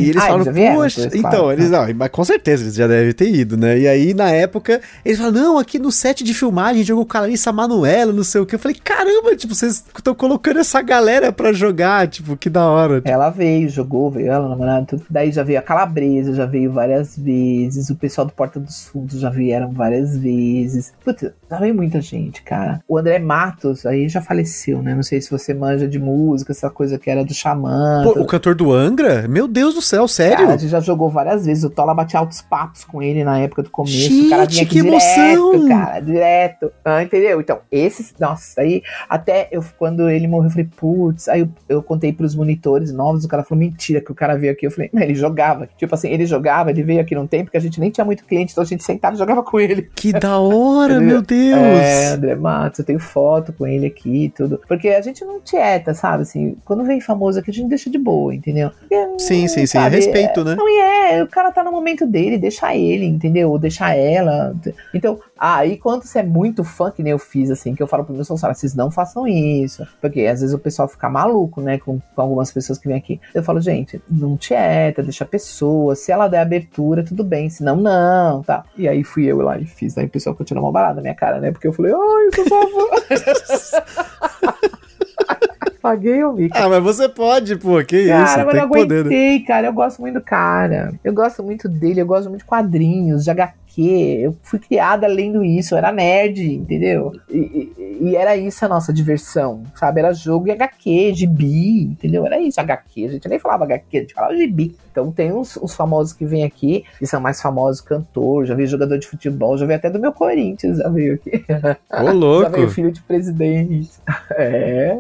Speaker 1: eles
Speaker 2: Ah,
Speaker 1: falam, poxa. então,
Speaker 2: claro.
Speaker 1: eles não, mas com certeza eles já devem ter ido, né? E aí, na época, eles falam, não, aqui no set de filmagem jogou com a Larissa Manuela, não sei o que. Eu falei, caramba, tipo, vocês estão colocando essa galera pra jogar, tipo, que da hora.
Speaker 2: Ela veio, jogou, veio ela, namorada, tudo. Daí já veio a Calabresa, já veio várias vezes. O pessoal do Porta dos Fundos já vieram várias vezes. Puta, já veio muita gente, cara. O André Matos, aí já faleceu, né? Não sei se você manja de música, essa coisa que era do Xamã.
Speaker 1: Pô, o cantor do Angra? Meu Deus do céu, sério?
Speaker 2: Cara, a gente já jogou várias vezes. O Tola batia altos papos com ele na época do começo.
Speaker 1: Gente,
Speaker 2: o cara vinha aqui
Speaker 1: que
Speaker 2: direto,
Speaker 1: emoção!
Speaker 2: cara, direto. Ah, entendeu? Então, esses, nossa, aí até eu, quando ele morreu, eu falei, putz, aí eu, eu contei pros monitores novos, o cara falou, mentira, que o cara veio aqui. Eu falei, ele jogava. Tipo assim, ele jogava, ele veio aqui num tempo que a gente nem tinha muito cliente, então a gente sentava e jogava com ele.
Speaker 1: Que da hora, meu Deus!
Speaker 2: É, André Matos, eu tenho foto com ele aqui e tudo. Porque a gente não tieta, sabe? Assim, quando vem famoso aqui, a gente deixa de boa, entendeu? Porque,
Speaker 1: Sim, sim, sim.
Speaker 2: sabe,
Speaker 1: Respeito, né?
Speaker 2: Não, e é, o cara tá no momento dele, deixa ele, entendeu? Ou deixa ela. Então, aí quando você é muito fã, que nem eu fiz, assim, que eu falo pro meus funcionários, vocês não façam isso. Porque às vezes o pessoal fica maluco, né, com, com algumas pessoas que vêm aqui. Eu falo, gente, não tieta, deixa a pessoa. Se ela der abertura, tudo bem. Se não, não, tá. E aí fui eu lá e fiz. Aí o pessoal continuou uma balada na minha cara, né? Porque eu falei, ai, eu sou sua fã. Paguei o mico.
Speaker 1: Ah, mas você pode, pô, que
Speaker 2: Cara,
Speaker 1: isso,
Speaker 2: mas
Speaker 1: tem
Speaker 2: eu
Speaker 1: que poder, né?
Speaker 2: aguentei, cara. Eu gosto muito do cara. Eu gosto muito dele, eu gosto muito de quadrinhos, de HQ. Eu fui criada lendo isso, eu era nerd, entendeu? E, e- e era isso a nossa diversão, sabe? Era jogo e HQ, gibi, entendeu? Era isso, HQ. A gente nem falava HQ, a gente falava gibi. Então tem uns, uns famosos que vêm aqui, que são mais famosos, cantor, já veio jogador de futebol, já veio até do meu Corinthians, já veio aqui.
Speaker 1: Ô, *laughs*
Speaker 2: Já
Speaker 1: louco.
Speaker 2: veio filho de presidente. *laughs* É.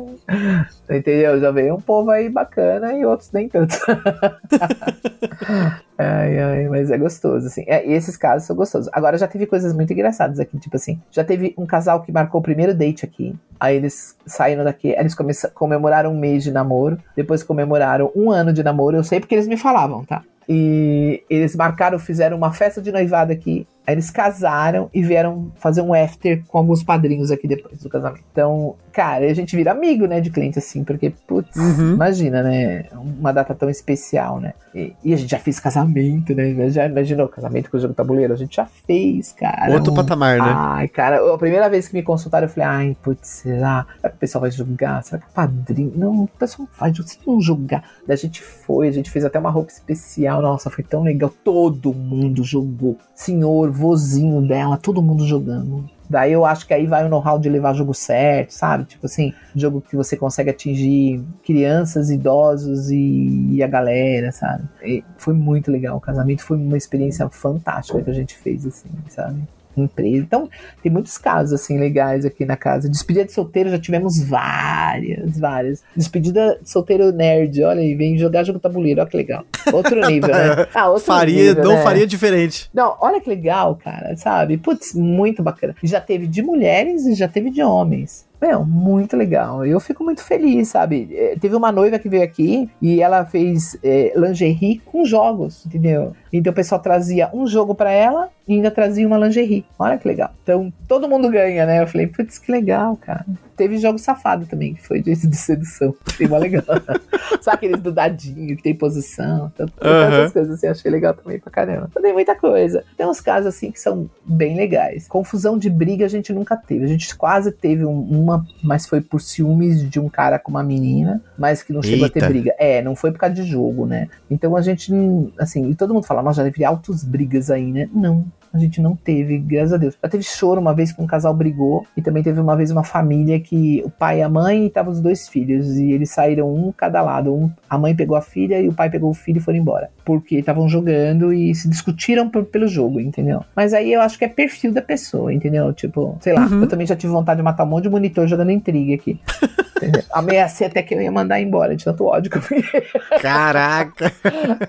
Speaker 2: Entendeu? Já veio um povo aí bacana e outros nem tanto. *laughs* ai, ai, mas é gostoso, assim. É, esses casos são gostosos. Agora já teve coisas muito engraçadas aqui, tipo assim. Já teve um casal que marcou o primeiro date aqui. Aí eles saíram daqui, eles comemoraram um mês de namoro, depois comemoraram um ano de namoro. Eu sei porque eles me falavam, tá? E eles marcaram, fizeram uma festa de noivado aqui. Aí eles casaram e vieram fazer um after com alguns padrinhos aqui depois do casamento. Então, cara, a gente vira amigo, né, de cliente assim, porque, putz,
Speaker 1: Uhum.
Speaker 2: imagina, né, uma data tão especial, né. E, e a gente já fez casamento, né, já imaginou casamento com o jogo tabuleiro? A gente já fez, cara.
Speaker 1: Outro
Speaker 2: Um-
Speaker 1: patamar, né?
Speaker 2: Ai, cara, a primeira vez que me consultaram, eu falei, ai, putz, será? Será que o pessoal vai julgar? Será que o padrinho? Não, o pessoal não vai vocês não julgar. Daí a gente foi, a gente fez até uma roupa especial, nossa, foi tão legal. Todo mundo jogou. Senhor, vozinho dela, todo mundo jogando. Daí eu acho que aí vai o know-how de levar jogo certo, sabe? Tipo assim, jogo que você consegue atingir crianças, idosos e, e a galera, sabe? E foi muito legal. O casamento foi uma experiência fantástica que a gente fez, assim, sabe? Empresa. Então, tem muitos casos assim legais aqui na casa. Despedida de solteiro já tivemos várias, várias. Despedida de solteiro nerd, olha aí, vem jogar jogo tabuleiro, olha que legal. Outro nível, né? *laughs* Ah, outro
Speaker 1: faria,
Speaker 2: nível,
Speaker 1: não
Speaker 2: né?
Speaker 1: faria diferente.
Speaker 2: Não, olha que legal, cara, sabe? Putz, muito bacana. Já teve de mulheres e já teve de homens. Meu, muito legal. Eu fico muito feliz, sabe? Eh, Teve uma noiva que veio aqui e ela fez eh, lingerie com jogos, entendeu? Então o pessoal trazia um jogo pra ela e ainda trazia uma lingerie. Olha que legal. Então todo mundo ganha, né? Eu falei, putz, que legal, cara. Teve jogo safado também, que foi de, de sedução. Tem uma legal. *laughs* Sabe aqueles do dadinho, que tem posição. Tanto,
Speaker 1: Aham.
Speaker 2: Essas coisas assim, achei legal também pra caramba. Então, Tem muita coisa. Tem uns casos assim que são bem legais. Confusão de briga a gente nunca teve. A gente quase teve um- uma, mas foi por ciúmes de um cara com uma menina, mas que não chegou a
Speaker 1: Eita.
Speaker 2: ter briga. É, não foi por causa de jogo, né? Então a gente, assim, e todo mundo fala, nós já teve altos brigas aí, né? Não. A gente não teve, graças a Deus. Já teve choro uma vez que um casal brigou, e também teve uma vez uma família que o pai e a mãe estavam os dois filhos, e eles saíram um cada lado. Um, a mãe pegou a filha e o pai pegou o filho e foram embora. Porque estavam jogando e se discutiram por, pelo jogo, entendeu? Mas aí eu acho que é perfil da pessoa, entendeu? Tipo, sei lá, uhum. eu também já tive vontade de matar um monte de monitor jogando intriga aqui. *laughs* Ameacei até que eu ia mandar embora, de tanto ódio que eu fiquei.
Speaker 1: Caraca!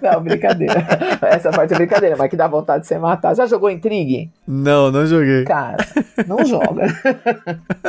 Speaker 2: Não, brincadeira. Essa parte é brincadeira, mas que dá vontade de você matar. Já jogou Intrigue?
Speaker 1: Não, não joguei.
Speaker 2: Cara, *laughs* não joga.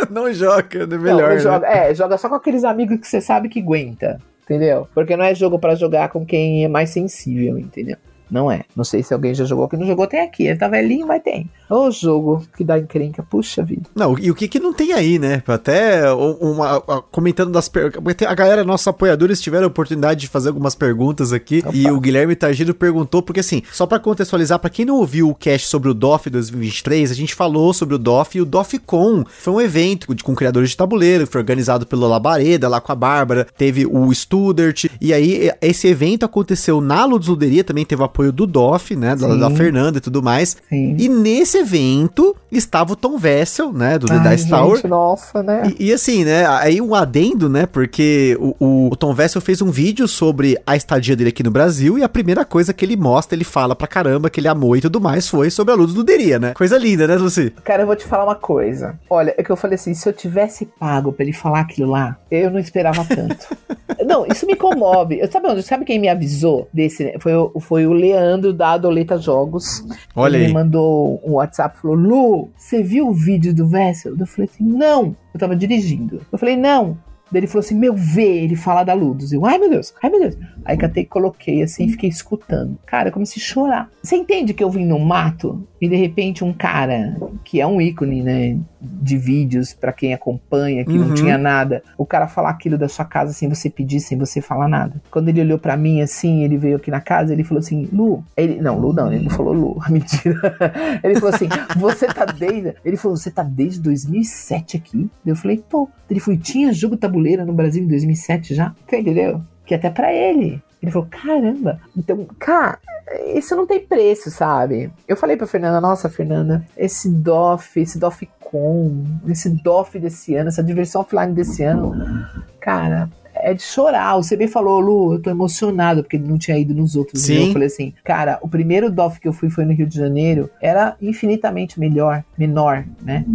Speaker 1: não joga, é melhor. Não, não
Speaker 2: né? joga. É, joga só com aqueles amigos que você sabe que aguenta. Entendeu? Porque não é jogo para jogar com quem é mais sensível, entendeu? Não é. Não sei se alguém já jogou. Quem não jogou tem aqui. Ele tá velhinho, mas tem. Ô jogo que dá encrenca, puxa vida.
Speaker 1: Não, e o que que não tem aí, né? Até uma, uma comentando das perguntas. A galera, nossos apoiadores, tiveram a oportunidade de fazer algumas perguntas aqui. Opa. E o Guilherme Targino perguntou, porque assim, só para contextualizar, para quem não ouviu o cast sobre o DOF 2023, a gente falou sobre o DOF e o DOFCon foi um evento com criadores de tabuleiro, que foi organizado pelo Labareda, lá com a Bárbara, teve o Studert, e aí esse evento aconteceu na Luderia, também teve o apoio do DOF, né, da, da, Fernanda e tudo mais. Sim. E nesse evento estava o Tom Vessel, né, do The Ai, Dice Tower.
Speaker 2: Nossa, né?
Speaker 1: E, e, assim, né, aí um adendo, né, porque o, o, o, Tom Vessel fez um vídeo sobre a estadia dele aqui no Brasil e a primeira coisa que ele mostra, ele fala pra caramba que ele amou e tudo mais, foi sobre a Luz do Deria, né? Coisa linda, né, Lucy?
Speaker 2: Cara, eu vou te falar uma coisa. Olha, é que eu falei assim, se eu tivesse pago pra ele falar aquilo lá, eu não esperava tanto. *laughs* não, isso me comove. Eu, sabe onde? Sabe quem me avisou desse? Foi, foi o Leandro da Adoleta Jogos.
Speaker 1: Olha
Speaker 2: ele me mandou um WhatsApp falou: Lu, você viu o vídeo do Vessel? Eu falei assim: não. Eu tava dirigindo. Eu falei: não. Daí ele falou assim: Meu, vê ele falar da Ludus. Eu, ai meu Deus, ai meu Deus. Aí catei, coloquei assim, fiquei escutando. Cara, eu comecei a chorar. Você entende que eu vim no mato e de repente um cara que é um ícone, né, de vídeos para quem acompanha, que uhum. não tinha nada, o cara falar aquilo da sua casa sem você pedir, sem você falar nada. Quando ele olhou para mim assim, ele veio aqui na casa, ele falou assim: Lu, ele, não, Lu não, ele não falou Lu, *laughs* mentira. ele falou assim: Você tá desde, ele falou: Você tá desde 2007 aqui? Eu falei: Tô. Ele falou: Tinha jogo tabuleiro no Brasil em 2007 já? Entendeu? Que até para ele. Ele falou: Caramba. Então, cara, isso não tem preço, sabe? Eu falei pra Fernanda, nossa, Fernanda, esse DOF, esse DOF com, esse DOF desse ano, essa diversão offline desse ano, cara, é de chorar. O CB falou, Lu, eu tô emocionado, porque ele não tinha ido nos outros.
Speaker 1: Sim.
Speaker 2: Eu falei assim, cara, o primeiro DOF que eu fui foi no Rio de Janeiro, era infinitamente melhor, menor, né?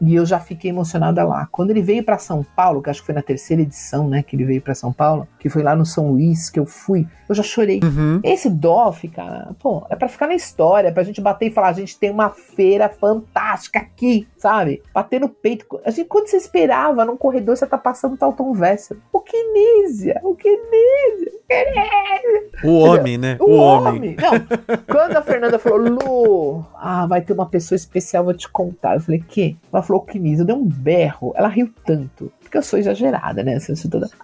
Speaker 2: E eu já fiquei emocionada lá. Quando ele veio para São Paulo, que acho que foi na terceira edição, né, que ele veio para São Paulo, que foi lá no São Luís, que eu fui, eu já chorei.
Speaker 1: Uhum.
Speaker 2: Esse DOF, cara, pô, é para ficar na história, pra gente bater e falar, a gente tem uma feira fantástica aqui, sabe? Bater no peito. A gente, quando você esperava num corredor, você tá passando tal Tom Vessel. O Kinésia, o Kinésia, o Kinésia.
Speaker 1: O homem, né?
Speaker 2: O, o homem. homem. Não, quando a Fernanda falou, Lu, ah, vai ter uma pessoa especial, vou te contar. Eu falei, que? Ela falou, Kinésia. Eu dei um berro. Ela riu tanto porque eu sou exagerada, né?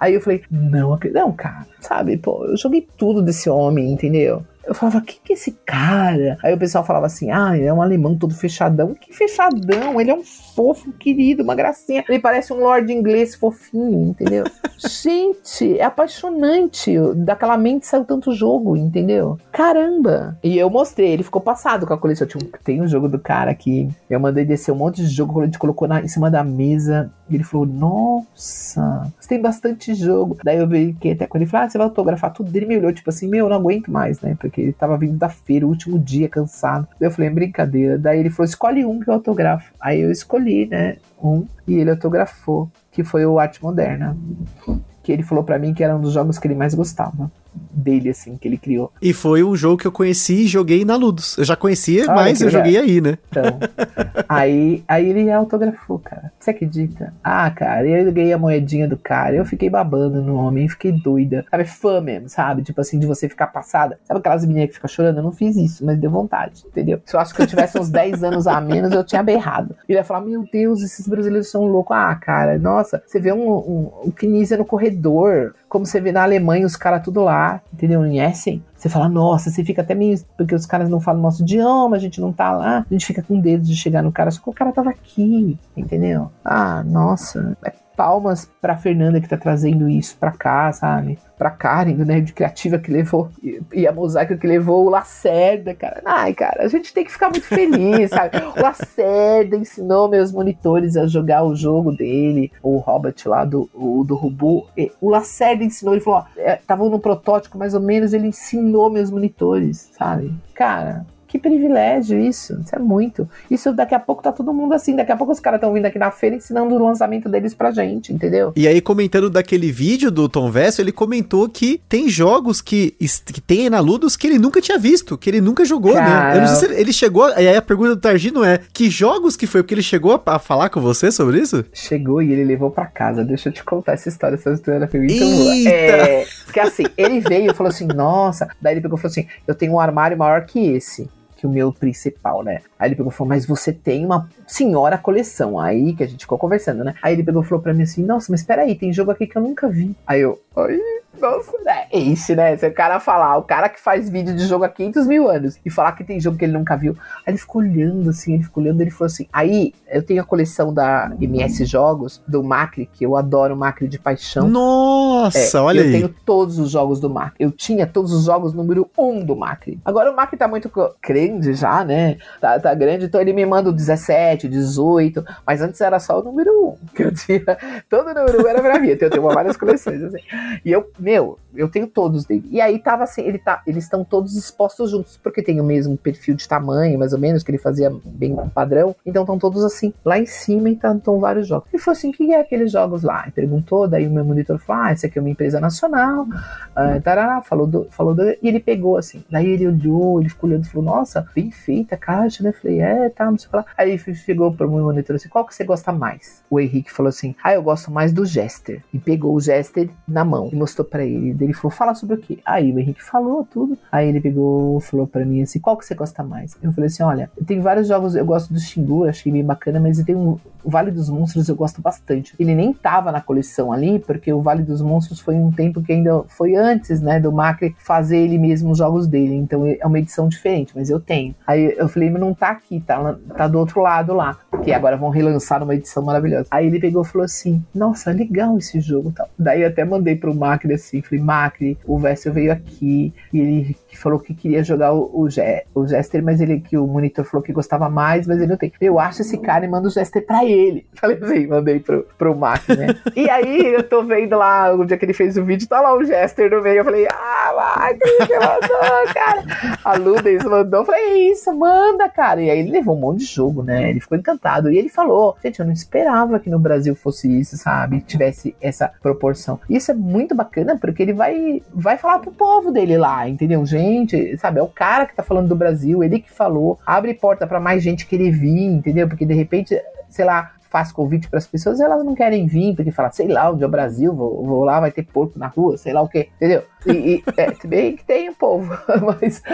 Speaker 2: Aí eu falei, não, não, cara, sabe? Pô, eu joguei tudo desse homem, entendeu? Eu falava, quem que é esse cara? Aí o pessoal falava assim, ah, ele é um alemão todo fechadão. Que fechadão? Ele é um fofo, querido, uma gracinha. Ele parece um lord inglês fofinho, entendeu? *laughs* Gente, é apaixonante. Daquela mente saiu tanto jogo, entendeu? Caramba! E eu mostrei, ele ficou passado com a coleção. Tinha tem um jogo do cara aqui. Eu mandei descer um monte de jogo, a gente colocou na, em cima da mesa. E ele falou, nossa, você tem bastante jogo. Daí eu vi que até quando ele falou, ah, você vai autografar tudo. Ele me olhou, tipo assim, meu, eu não aguento mais, né? Porque ele tava vindo da feira, o último dia, cansado. Eu falei, é brincadeira. Daí ele falou, escolhe um que eu autografo. Aí eu escolhi, né, um, e ele autografou, que foi o Arte Moderna. Que ele falou para mim que era um dos jogos que ele mais gostava dele, assim, que ele criou.
Speaker 1: E foi um jogo que eu conheci e joguei na Ludus. Eu já conhecia, ah, mas eu joguei aí, né?
Speaker 2: Então, aí, aí ele autografou, cara. Você acredita? Ah, cara, eu ganhei a moedinha do cara. Eu fiquei babando no homem, fiquei doida. Sabe, fã mesmo, sabe? Tipo assim, de você ficar passada. Sabe aquelas meninas que ficam chorando? Eu não fiz isso, mas deu vontade, entendeu? Se eu acho que eu tivesse uns 10 *laughs* anos a menos, eu tinha berrado. Ele ia falar, meu Deus, esses brasileiros são loucos. Ah, cara, nossa, você vê um, um, um no corredor, como você vê na Alemanha, os caras tudo lá, entendeu? Em Essen. Você fala, nossa, você fica até meio. Porque os caras não falam nosso idioma, a gente não tá lá, a gente fica com dedo de chegar no cara, só que o cara tava aqui, entendeu? Ah, nossa. É palmas pra Fernanda que tá trazendo isso pra cá, sabe? Pra Karen, do Nerd Criativa que levou, e a Mosaica que levou o Lacerda, cara. Ai, cara, a gente tem que ficar muito feliz, sabe? O Lacerda ensinou meus monitores a jogar o jogo dele, o Robert lá do, o, do Rubu. O Lacerda ensinou, ele falou, ó, é, tava no protótipo mais ou menos, ele ensinou meus monitores, sabe? Cara, que privilégio isso. Isso é muito. Isso daqui a pouco tá todo mundo assim. Daqui a pouco os caras estão vindo aqui na feira ensinando o lançamento deles pra gente, entendeu?
Speaker 1: E aí, comentando daquele vídeo do Tom Vess, ele comentou que tem jogos que, que tem na Ludus que ele nunca tinha visto, que ele nunca jogou, Cara... né? Eu não sei se ele, ele chegou. E aí a pergunta do Targino é: que jogos que foi? Porque ele chegou a, a, falar com você sobre isso?
Speaker 2: Chegou e ele levou pra casa. Deixa eu te contar essa história. Essa história foi muito boa. É, porque assim, ele veio e falou assim: nossa. Daí ele pegou e falou assim: eu tenho um armário maior que esse que o meu principal, né? Aí ele pegou e falou, mas você tem uma senhora coleção. Aí que a gente ficou conversando, né? Aí ele pegou e falou pra mim assim, nossa, mas peraí, tem jogo aqui que eu nunca vi. Aí eu, ai, nossa, né? É isso, né? Se o cara falar, o cara que faz vídeo de jogo há 500 mil anos e falar que tem jogo que ele nunca viu. Aí ele ficou olhando assim, ele ficou olhando, ele falou assim. Aí eu tenho a coleção da MS Jogos, do Macri, que eu adoro o Macri de paixão.
Speaker 1: Nossa, é, olha
Speaker 2: eu
Speaker 1: aí.
Speaker 2: Eu tenho todos os jogos do Macri. Eu tinha todos os jogos número 1 um do Macri. Agora o Macri tá muito grande já, né? Tá, tá grande, então ele me manda o 17, 18, mas antes era só o número 1 um, que eu tinha. *laughs* Todo número 1 um era pra mim, então eu tenho várias coleções assim. E eu, meu, eu tenho todos dele. E aí tava assim, ele tá, eles estão todos expostos juntos, porque tem o mesmo perfil de tamanho, mais ou menos, que ele fazia bem padrão. Então estão todos assim, lá em cima, então estão vários jogos. E falou assim: o que é aqueles jogos lá? E perguntou, daí o meu monitor falou: ah, esse aqui é uma empresa nacional. Uh, tarará, falou do, falou do, e ele pegou assim. Daí ele olhou, ele ficou olhando e falou: nossa, bem feita a caixa, né? Falei: é, tá, não sei lá. Aí ele chegou pro meu monitor assim: qual que você gosta mais? O Henrique falou assim: ah, eu gosto mais do Jester. E pegou o Jester na mão e mostrou para ele. Ele falou: fala sobre o quê? Aí o Henrique falou tudo. Aí ele pegou, falou para mim assim: qual que você gosta mais? Eu falei assim: olha, tem vários jogos, eu gosto do Xingu, achei bem bacana, mas tem um. O Vale dos Monstros eu gosto bastante. Ele nem tava na coleção ali, porque o Vale dos Monstros foi um tempo que ainda foi antes, né, do Macri fazer ele mesmo os jogos dele. Então é uma edição diferente, mas eu tenho. Aí eu falei, mas não tá aqui, tá, tá do outro lado lá. Que agora vão relançar uma edição maravilhosa. Aí ele pegou e falou assim: Nossa, legal esse jogo tal. Daí eu até mandei pro Macri assim, falei, Macri, o Vessel veio aqui e ele falou que queria jogar o, o, Jester, mas ele que o monitor falou que gostava mais, mas ele não tem. Eu acho esse cara e manda o Jester pra ele. Falei assim, mandei pro, pro Mac, né? *laughs* e aí eu tô vendo lá, o dia que ele fez o vídeo, tá lá o Jester no meio. Eu falei, ah, Mac, que mandou, cara. A Ludens mandou, eu falei, é isso, manda, cara. E aí ele levou um monte de jogo, né? Ele ficou encantado. E ele falou, gente, eu não esperava que no Brasil fosse isso, sabe? Tivesse essa proporção. Isso é muito bacana, porque ele vai, vai falar pro povo dele lá, entendeu? Gente, sabe? É o cara que tá falando do Brasil, ele que falou. Abre porta para mais gente querer vir, entendeu? Porque de repente, sei lá, faz convite para as pessoas, elas não querem vir, porque fala, sei lá, onde é o Brasil, vou, vou lá, vai ter porco na rua, sei lá o quê, entendeu? E, e *laughs* é, bem que tem um *laughs* povo, mas. *laughs*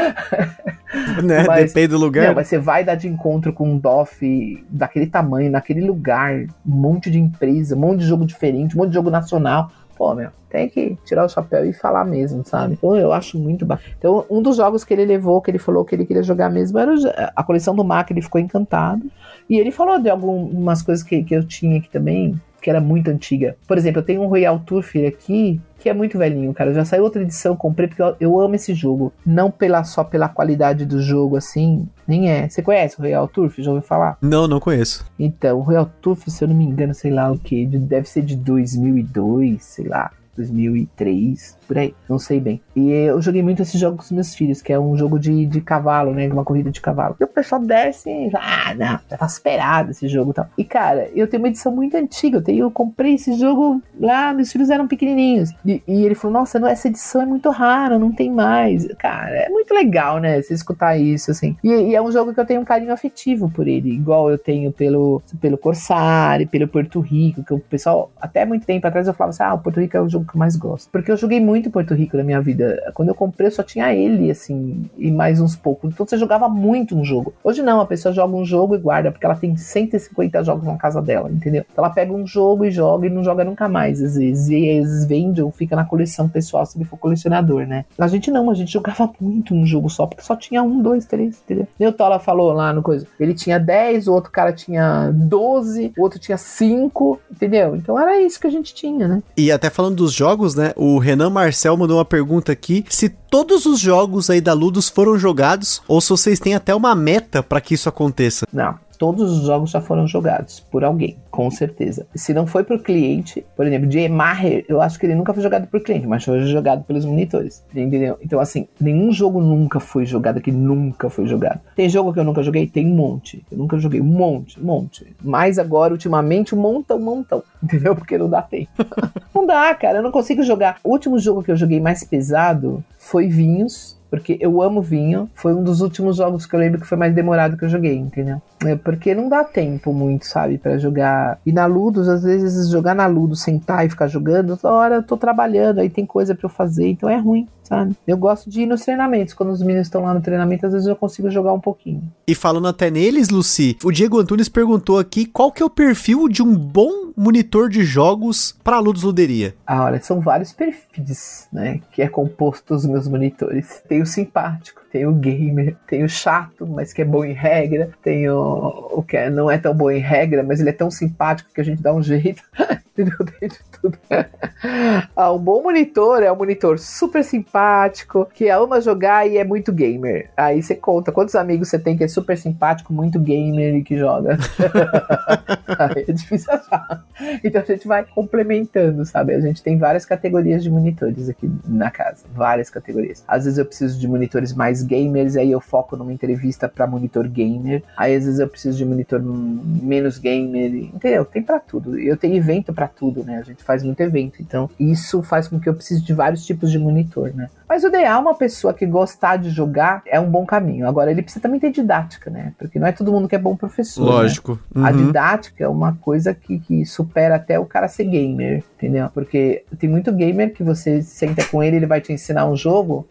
Speaker 1: Né? mas Depende do lugar. Não,
Speaker 2: mas você vai dar de encontro com um DOF daquele tamanho, naquele lugar, um monte de empresa, um monte de jogo diferente, um monte de jogo nacional. Pô, meu, tem que tirar o chapéu e falar mesmo, sabe? Então eu acho muito bacana. Então, um dos jogos que ele levou, que ele falou que ele queria jogar mesmo, era a coleção do Mac, ele ficou encantado. E ele falou de algumas coisas que, que eu tinha aqui também, que era muito antiga. Por exemplo, eu tenho um Royal Turf aqui, que é muito velhinho, cara. Já saiu outra edição, comprei porque eu, eu, amo esse jogo. Não pela só pela qualidade do jogo, assim, nem é. Você conhece o Royal Turf? Já ouviu falar?
Speaker 1: Não, não conheço.
Speaker 2: Então, o Royal Turf, se eu não me engano, sei lá o que, deve ser de 2002, sei lá. 2003, por aí, não sei bem. E eu joguei muito esse jogo com os meus filhos, que é um jogo de, de cavalo, né? Uma corrida de cavalo. E o pessoal desce e ah, não, tá esperado esse jogo e tal. E cara, eu tenho uma edição muito antiga, eu, tenho, eu comprei esse jogo lá, meus filhos eram pequenininhos. E, e ele falou: Nossa, essa edição é muito rara, não tem mais. Cara, é muito legal, né? Você escutar isso, assim. E, e é um jogo que eu tenho um carinho afetivo por ele, igual eu tenho pelo, pelo Corsari, pelo Porto Rico, que o pessoal, até muito tempo atrás eu falava assim: Ah, o Porto Rico é um jogo que eu mais gosto. Porque eu joguei muito Porto Rico na minha vida. Quando eu comprei, só tinha ele, assim, e mais uns poucos. Então você jogava muito um jogo. Hoje não, a pessoa joga um jogo e guarda, porque ela tem 150 jogos na casa dela, entendeu? Então ela pega um jogo e joga e não joga nunca mais, às vezes. E às vezes vende ou fica na coleção pessoal se ele for colecionador, né? A gente não, a gente jogava muito um jogo só, porque só tinha um, dois, três, entendeu? E o Tola falou lá no coisa. Ele tinha 10, o outro cara tinha 12, o outro tinha 5, entendeu? Então era isso que a gente tinha, né?
Speaker 1: E até falando dos jogos, né? O Renan Marcel mandou uma pergunta aqui: se todos os jogos aí da Ludus foram jogados ou se vocês têm até uma meta para que isso aconteça.
Speaker 2: Não, todos os jogos já foram jogados por alguém, com certeza. Se não foi por cliente, por exemplo, de Maher, eu acho que ele nunca foi jogado por cliente, mas foi jogado pelos monitores, entendeu? Então, assim, nenhum jogo nunca foi jogado que nunca foi jogado. Tem jogo que eu nunca joguei? Tem um monte. Eu nunca joguei um monte, um monte. Mas agora, ultimamente, um montão, um montão, *laughs* entendeu? Porque não dá tempo. *laughs* não dá, cara, eu não consigo jogar. O último jogo que eu joguei mais pesado foi Vinhos, porque eu amo vinho. Foi um dos últimos jogos que eu lembro que foi mais demorado que eu joguei, entendeu? É porque não dá tempo muito, sabe, para jogar. E na Ludus, às vezes, jogar na Ludus, sentar e ficar jogando, toda hora eu tô trabalhando, aí tem coisa para eu fazer, então é ruim. Sabe? Eu gosto de ir nos treinamentos. Quando os meninos estão lá no treinamento, às vezes eu consigo jogar um pouquinho.
Speaker 1: E falando até neles, Lucy, o Diego Antunes perguntou aqui qual que é o perfil de um bom monitor de jogos para Ludus Luderia.
Speaker 2: Ah, olha, são vários perfis, né, que é composto dos meus monitores. Tem o simpático, tem o gamer, tem o chato, mas que é bom em regra, tem o, o que é, não é tão bom em regra, mas ele é tão simpático que a gente dá um jeito. *laughs* Entendeu? De tudo. *laughs* ah, um bom monitor é um monitor super simpático, que ama jogar e é muito gamer. Aí você conta quantos amigos você tem que é super simpático, muito gamer e que joga. *laughs* Aí é difícil achar. Então a gente vai complementando, sabe? A gente tem várias categorias de monitores aqui na casa, várias categorias. Às vezes eu preciso de monitores mais gamers, aí eu foco numa entrevista para monitor gamer. Aí às vezes eu preciso de monitor menos gamer, entendeu? Tem para tudo. Eu tenho evento para tudo, né? A gente faz muito evento, então isso faz com que eu precise de vários tipos de monitor, né? Mas o ideal é uma pessoa que gostar de jogar é um bom caminho. Agora, ele precisa também ter didática, né? Porque não é todo mundo que é bom professor.
Speaker 1: Lógico.
Speaker 2: Né? Uhum. A didática é uma coisa que, que supera até o cara ser gamer, entendeu? Porque tem muito gamer que você senta com ele, ele vai te ensinar um jogo,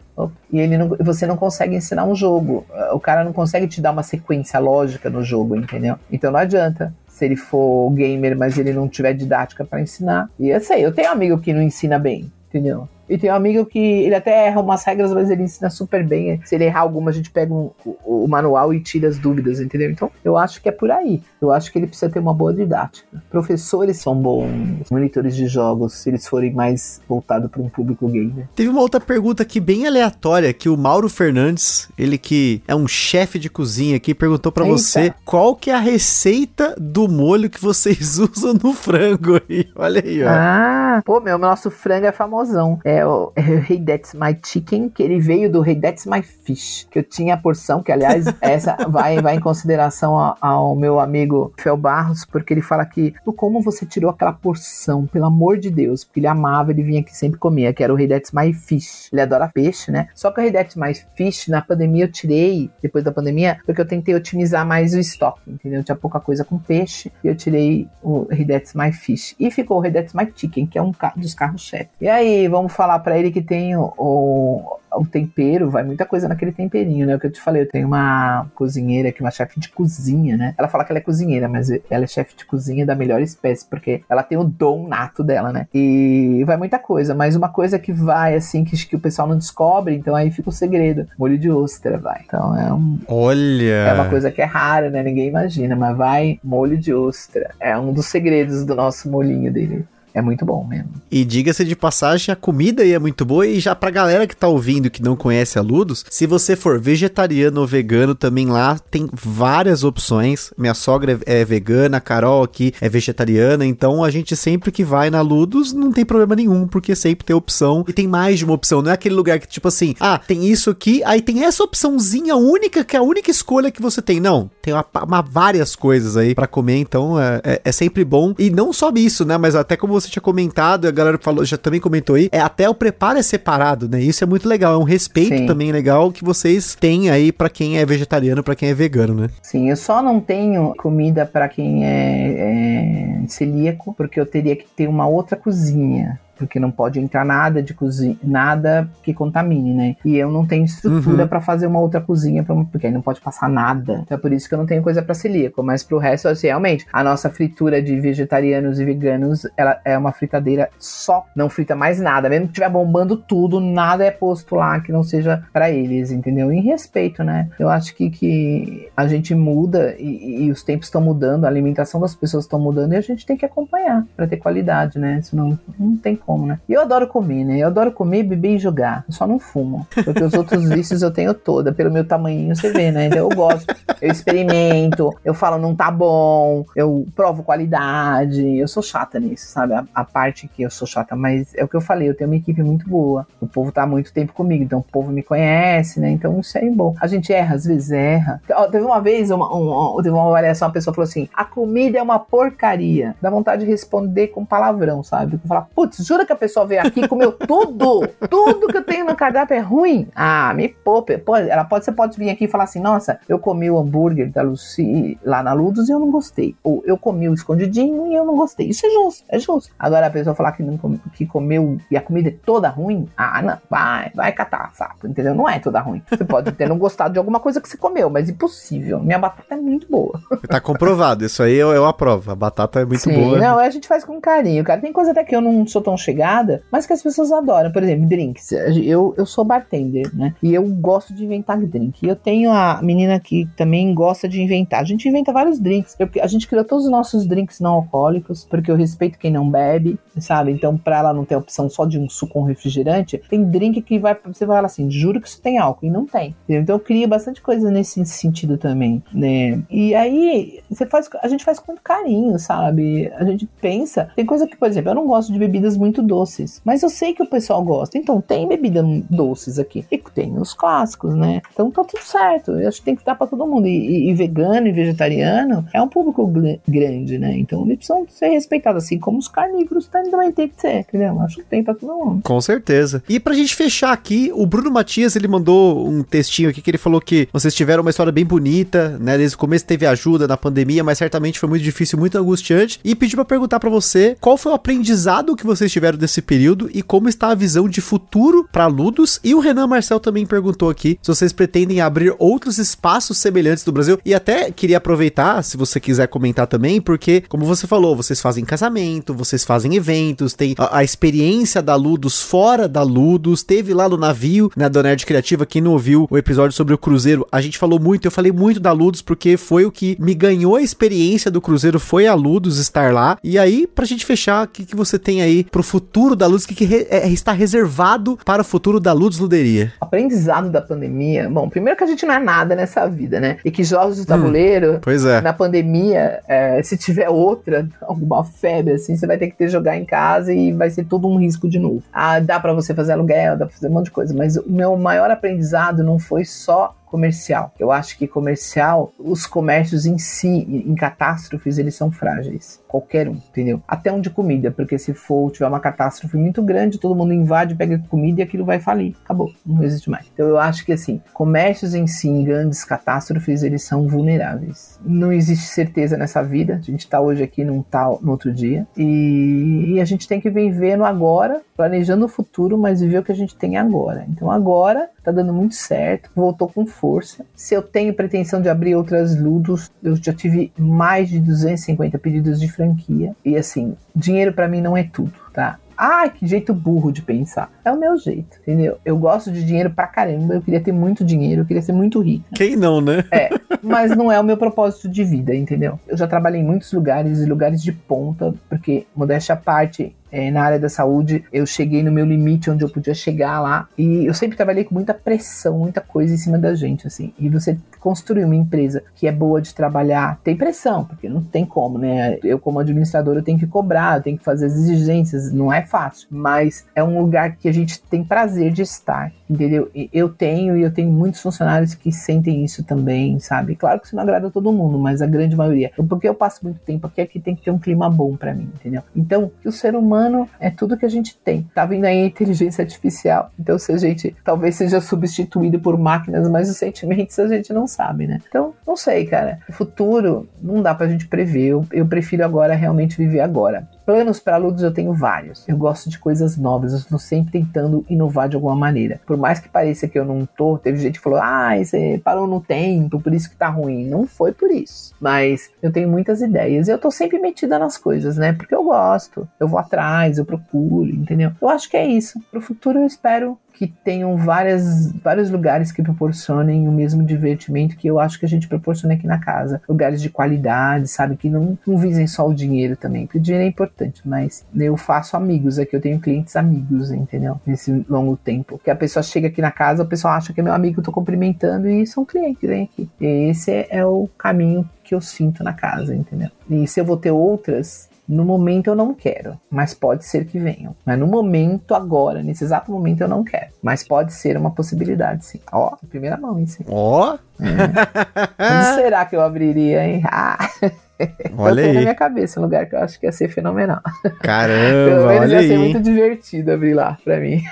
Speaker 2: e ele não, você não consegue ensinar um jogo. O cara não consegue te dar uma sequência lógica no jogo, entendeu? Então não adianta se ele for gamer, mas ele não tiver didática para ensinar. E eu sei, eu tenho amigo que não ensina bem, entendeu? E tem um amigo que ele até erra umas regras, mas ele ensina super bem. Se ele errar alguma, a gente pega um, o, o, manual e tira as dúvidas, entendeu? Então, eu acho que é por aí. Eu acho que ele precisa ter uma boa didática. Professores são bons monitores de jogos, se eles forem mais voltados para um público gamer.
Speaker 1: Teve uma outra pergunta aqui bem aleatória, que o Mauro Fernandes, ele que é um chefe de cozinha aqui, perguntou para você qual que é a receita do molho que vocês *laughs* usam no frango aí. Olha aí, ó.
Speaker 2: Ah, pô, meu, nosso frango é famosão. É o Hey That's My Chicken, que ele veio do Hey That's My Fish, que eu tinha a porção, que aliás, *laughs* essa vai, vai em consideração ao, ao meu amigo Fel Barros, porque ele fala que como você tirou aquela porção, pelo amor de Deus, porque ele amava, ele vinha aqui sempre comia, que era o Hey That's My Fish. Ele adora peixe, né? Só que o Hey That's My Fish, na pandemia eu tirei, depois da pandemia, porque eu tentei otimizar mais o estoque, entendeu? Tinha pouca coisa com peixe, e eu tirei o Hey That's My Fish. E ficou o Hey That's My Chicken, que é um dos carros-chefe. E aí, vamos falar para ele que tem o, o, o, tempero, vai muita coisa naquele temperinho, né? O que eu te falei, eu tenho uma cozinheira aqui, uma chefe de cozinha, né? Ela fala que ela é cozinheira, mas ela é chefe de cozinha da melhor espécie, porque ela tem o dom nato dela, né? E vai muita coisa, mas uma coisa que vai, assim, que, que o pessoal não descobre, então aí fica o segredo. Molho de ostra, vai. Então é um.
Speaker 1: Olha!
Speaker 2: É uma coisa que é rara, né? Ninguém imagina, mas vai molho de ostra. É um dos segredos do nosso molhinho dele. É muito bom mesmo.
Speaker 1: E diga-se de passagem, a comida aí é muito boa. E já pra galera que tá ouvindo que não conhece a Ludos, se você for vegetariano ou vegano, também lá tem várias opções. Minha sogra é, é vegana, a Carol aqui é vegetariana. Então a gente sempre que vai na Ludos não tem problema nenhum, porque sempre tem opção. E tem mais de uma opção. Não é aquele lugar que, tipo assim, ah, tem isso aqui, aí tem essa opçãozinha única, que é a única escolha que você tem. Não, tem uma, uma várias coisas aí para comer. Então é, é, é sempre bom. E não só isso, né? Mas até como você tinha comentado, a galera falou, já também comentou aí, é até o preparo é separado, né? Isso é muito legal, é um respeito Sim. também legal que vocês têm aí para quem é vegetariano, para quem é vegano, né?
Speaker 2: Sim, eu só não tenho comida para quem é, é celíaco, porque eu teria que ter uma outra cozinha porque não pode entrar nada de cozinha, nada que contamine, né? E eu não tenho estrutura
Speaker 1: Uhum.
Speaker 2: pra fazer uma outra cozinha, pra porque aí não pode passar nada. Então é por isso que eu não tenho coisa pra celíaco, mas pro resto, assim, realmente, a nossa fritura de vegetarianos e veganos, ela é uma fritadeira só, não frita mais nada, mesmo que estiver bombando tudo, nada é posto lá que não seja pra eles, entendeu? Em respeito, né? Eu acho que, que a gente muda e, e os tempos estão mudando, a alimentação das pessoas estão mudando e a gente tem que acompanhar pra ter qualidade, né? Senão não tem como, né? E eu adoro comer, né? Eu adoro comer, beber e jogar. Eu só não fumo. Porque os outros *laughs* vícios eu tenho toda. Pelo meu tamanhinho, você vê, né? Então eu gosto. Eu experimento, eu falo não tá bom, eu provo qualidade. Eu sou chata nisso, sabe? A, a parte que eu sou chata, mas é o que eu falei, eu tenho uma equipe muito boa. O povo tá há muito tempo comigo, então o povo me conhece, né? Então isso é bom. A gente erra, às vezes erra. Ó, teve uma vez, uma, um- um- teve uma avaliação, uma pessoa falou assim: a comida é uma porcaria. Dá vontade de responder com palavrão, sabe? Falar, putz, jura que a pessoa veio aqui e comeu tudo? Tudo que eu tenho no cardápio é ruim? Ah, me poupe. Ela pode, você pode vir aqui e falar assim: nossa, eu comi o hambúrguer da Lucy lá na Ludus e eu não gostei. Ou eu comi o escondidinho e eu não gostei. Isso é justo, é justo. Agora a pessoa falar que, não come- que comeu e a comida é toda ruim, ah, não, vai, vai catar, sapo, entendeu? Não é toda ruim. Você pode ter não gostado de alguma coisa que você comeu, mas impossível. Minha batata é muito boa.
Speaker 1: Tá comprovado, isso aí eu, eu aprovo. A batata é muito
Speaker 2: Sim,
Speaker 1: boa.
Speaker 2: Não, a gente faz com carinho, cara. Tem coisa até que eu não sou tão chegada, mas que as pessoas adoram. Por exemplo, drinks. Eu, eu sou bartender, né? E eu gosto de inventar drink. E eu tenho a menina que também gosta de inventar. A gente inventa vários drinks. Eu- a gente criou todos os nossos drinks não alcoólicos, porque eu respeito quem não bebe, sabe? Então, pra ela não ter a opção só de um suco com refrigerante, tem drink que vai, você vai falar assim, juro que isso tem álcool. E não tem. entendeu? Então eu crio bastante coisa nesse sentido também, né? E aí, você faz, a gente faz com carinho, sabe? A gente pensa. Tem coisa que, por exemplo, eu não gosto de bebidas muito doces, mas eu sei que o pessoal gosta. Então tem bebidas doces aqui. E tem os clássicos, né? Então tá tudo certo. Eu acho que tem que dar pra todo mundo. E, e- e vegano e vegetariano é um público gr- grande, né? Então eles precisam ser respeitados, assim como os carnívoros também tem que ser, entendeu? Eu Acho que tem pra todo mundo.
Speaker 1: Com certeza. E pra gente fechar aqui, o Bruno Matias, ele mandou um textinho aqui que ele falou que vocês tiveram uma história bem bonita, né? Desde o começo teve ajuda na pandemia, mas certamente foi muito difícil, muito angustiante. E pediu pra perguntar pra você qual foi o aprendizado que vocês tiveram desse período e como está a visão de futuro pra Ludos. E o Renan Marcel também perguntou aqui se vocês pretendem abrir outros espaços semelhantes do Brasil. E até queria aproveitar, se você quiser comentar também, porque, como você falou, vocês fazem casamento, vocês fazem eventos, tem a, a experiência da Ludus fora da Ludus, teve lá no navio, né, da Nerd Criativa, quem não ouviu o episódio sobre o Cruzeiro, a gente falou muito, eu falei muito da Ludus, porque foi o que me ganhou a experiência do Cruzeiro, foi a Ludus estar lá. E aí, pra gente fechar, o que, que você tem aí pro futuro da Ludus, o que, que re- é- está reservado para o futuro da Ludus Luderia?
Speaker 2: Aprendizado da pandemia. Bom, primeiro que a gente não é nada nessa vida, né? E que jogos de tabuleiro.
Speaker 1: Pois é.
Speaker 2: Na pandemia, é, se tiver outra, *laughs* alguma febre assim, você vai ter que ter jogar em casa e vai ser todo um risco de novo. Ah, dá pra você fazer aluguel, dá pra fazer um monte de coisa, mas o meu maior aprendizado não foi só comercial. Eu acho que comercial, os comércios em si, em catástrofes, eles são frágeis. Qualquer um, entendeu? Até um de comida, porque se for tiver uma catástrofe muito grande, todo mundo invade, pega comida e aquilo vai falir. Acabou, não existe mais. Então eu acho que assim, comércios em si, em grandes catástrofes, eles são vulneráveis. Não existe certeza nessa vida. A gente tá hoje aqui, não tá no outro dia. E, e a gente tem que viver no agora, planejando o futuro, mas viver o que a gente tem agora. Então agora tá dando muito certo, voltou com força. Se eu tenho pretensão de abrir outras ludos, eu já tive mais de 250 pedidos de franquia. E assim, dinheiro pra mim não é tudo, tá? Ah, que jeito burro de pensar. É o meu jeito, entendeu? Eu gosto de dinheiro pra caramba, eu queria ter muito dinheiro, eu queria ser muito rica.
Speaker 1: Quem não, né?
Speaker 2: É, mas não é o meu propósito de vida, entendeu? Eu já trabalhei em muitos lugares, lugares de ponta, porque, modéstia à parte, é, na área da saúde, eu cheguei no meu limite onde eu podia chegar lá. E eu sempre trabalhei com muita pressão, muita coisa em cima da gente, assim. E você construir uma empresa que é boa de trabalhar, tem pressão, porque não tem como, né? Eu, como administrador, eu tenho que cobrar, eu tenho que fazer as exigências, não é fácil. Mas é um lugar que a gente tem prazer de estar, entendeu? E Eu tenho, e eu tenho muitos funcionários que sentem isso também, sabe? Claro que isso não agrada todo mundo, mas a grande maioria. Porque eu passo muito tempo aqui, aqui tem que ter um clima bom pra mim, entendeu? Então, que o ser humano é tudo que a gente tem. Tá vindo aí a inteligência artificial, então se a gente talvez seja substituído por máquinas, mas os sentimentos a gente não sabe, né? Então, não sei, cara. O futuro não dá pra gente prever. Eu, eu prefiro agora realmente viver agora. Planos para Ludus eu tenho vários. Eu gosto de coisas novas, eu estou sempre tentando inovar de alguma maneira. Por mais que pareça que eu não tô, teve gente que falou: "Ah, você parou no tempo, por isso que tá ruim". Não foi por isso, mas eu tenho muitas ideias e eu tô sempre metida nas coisas, né? Porque eu gosto, eu vou atrás, eu procuro, entendeu? Eu acho que é isso. Pro futuro eu espero que tenham várias, vários lugares que proporcionem o mesmo divertimento que eu acho que a gente proporciona aqui na casa. Lugares de qualidade, sabe? Que não, não visem só o dinheiro também, porque o dinheiro é importante, mas eu faço amigos aqui, eu tenho clientes amigos, entendeu? Nesse longo tempo. Que a pessoa chega aqui na casa, o pessoal acha que é meu amigo, eu tô cumprimentando e são clientes, vem aqui. Esse é o caminho que eu sinto na casa, entendeu? E se eu vou ter outras, no momento eu não quero, mas pode ser que venham. Mas no momento, agora, nesse exato momento, eu não quero. Mas pode ser uma possibilidade, sim. Ó, primeira mão, hein, sim.
Speaker 1: Ó! *laughs*
Speaker 2: Onde será que eu abriria, hein? Ah. *laughs*
Speaker 1: Olha
Speaker 2: eu
Speaker 1: aí.
Speaker 2: na minha cabeça um lugar que eu acho que ia ser fenomenal. Pelo
Speaker 1: Caramba,
Speaker 2: menos
Speaker 1: olha
Speaker 2: ia ser
Speaker 1: aí.
Speaker 2: muito divertido abrir lá pra mim.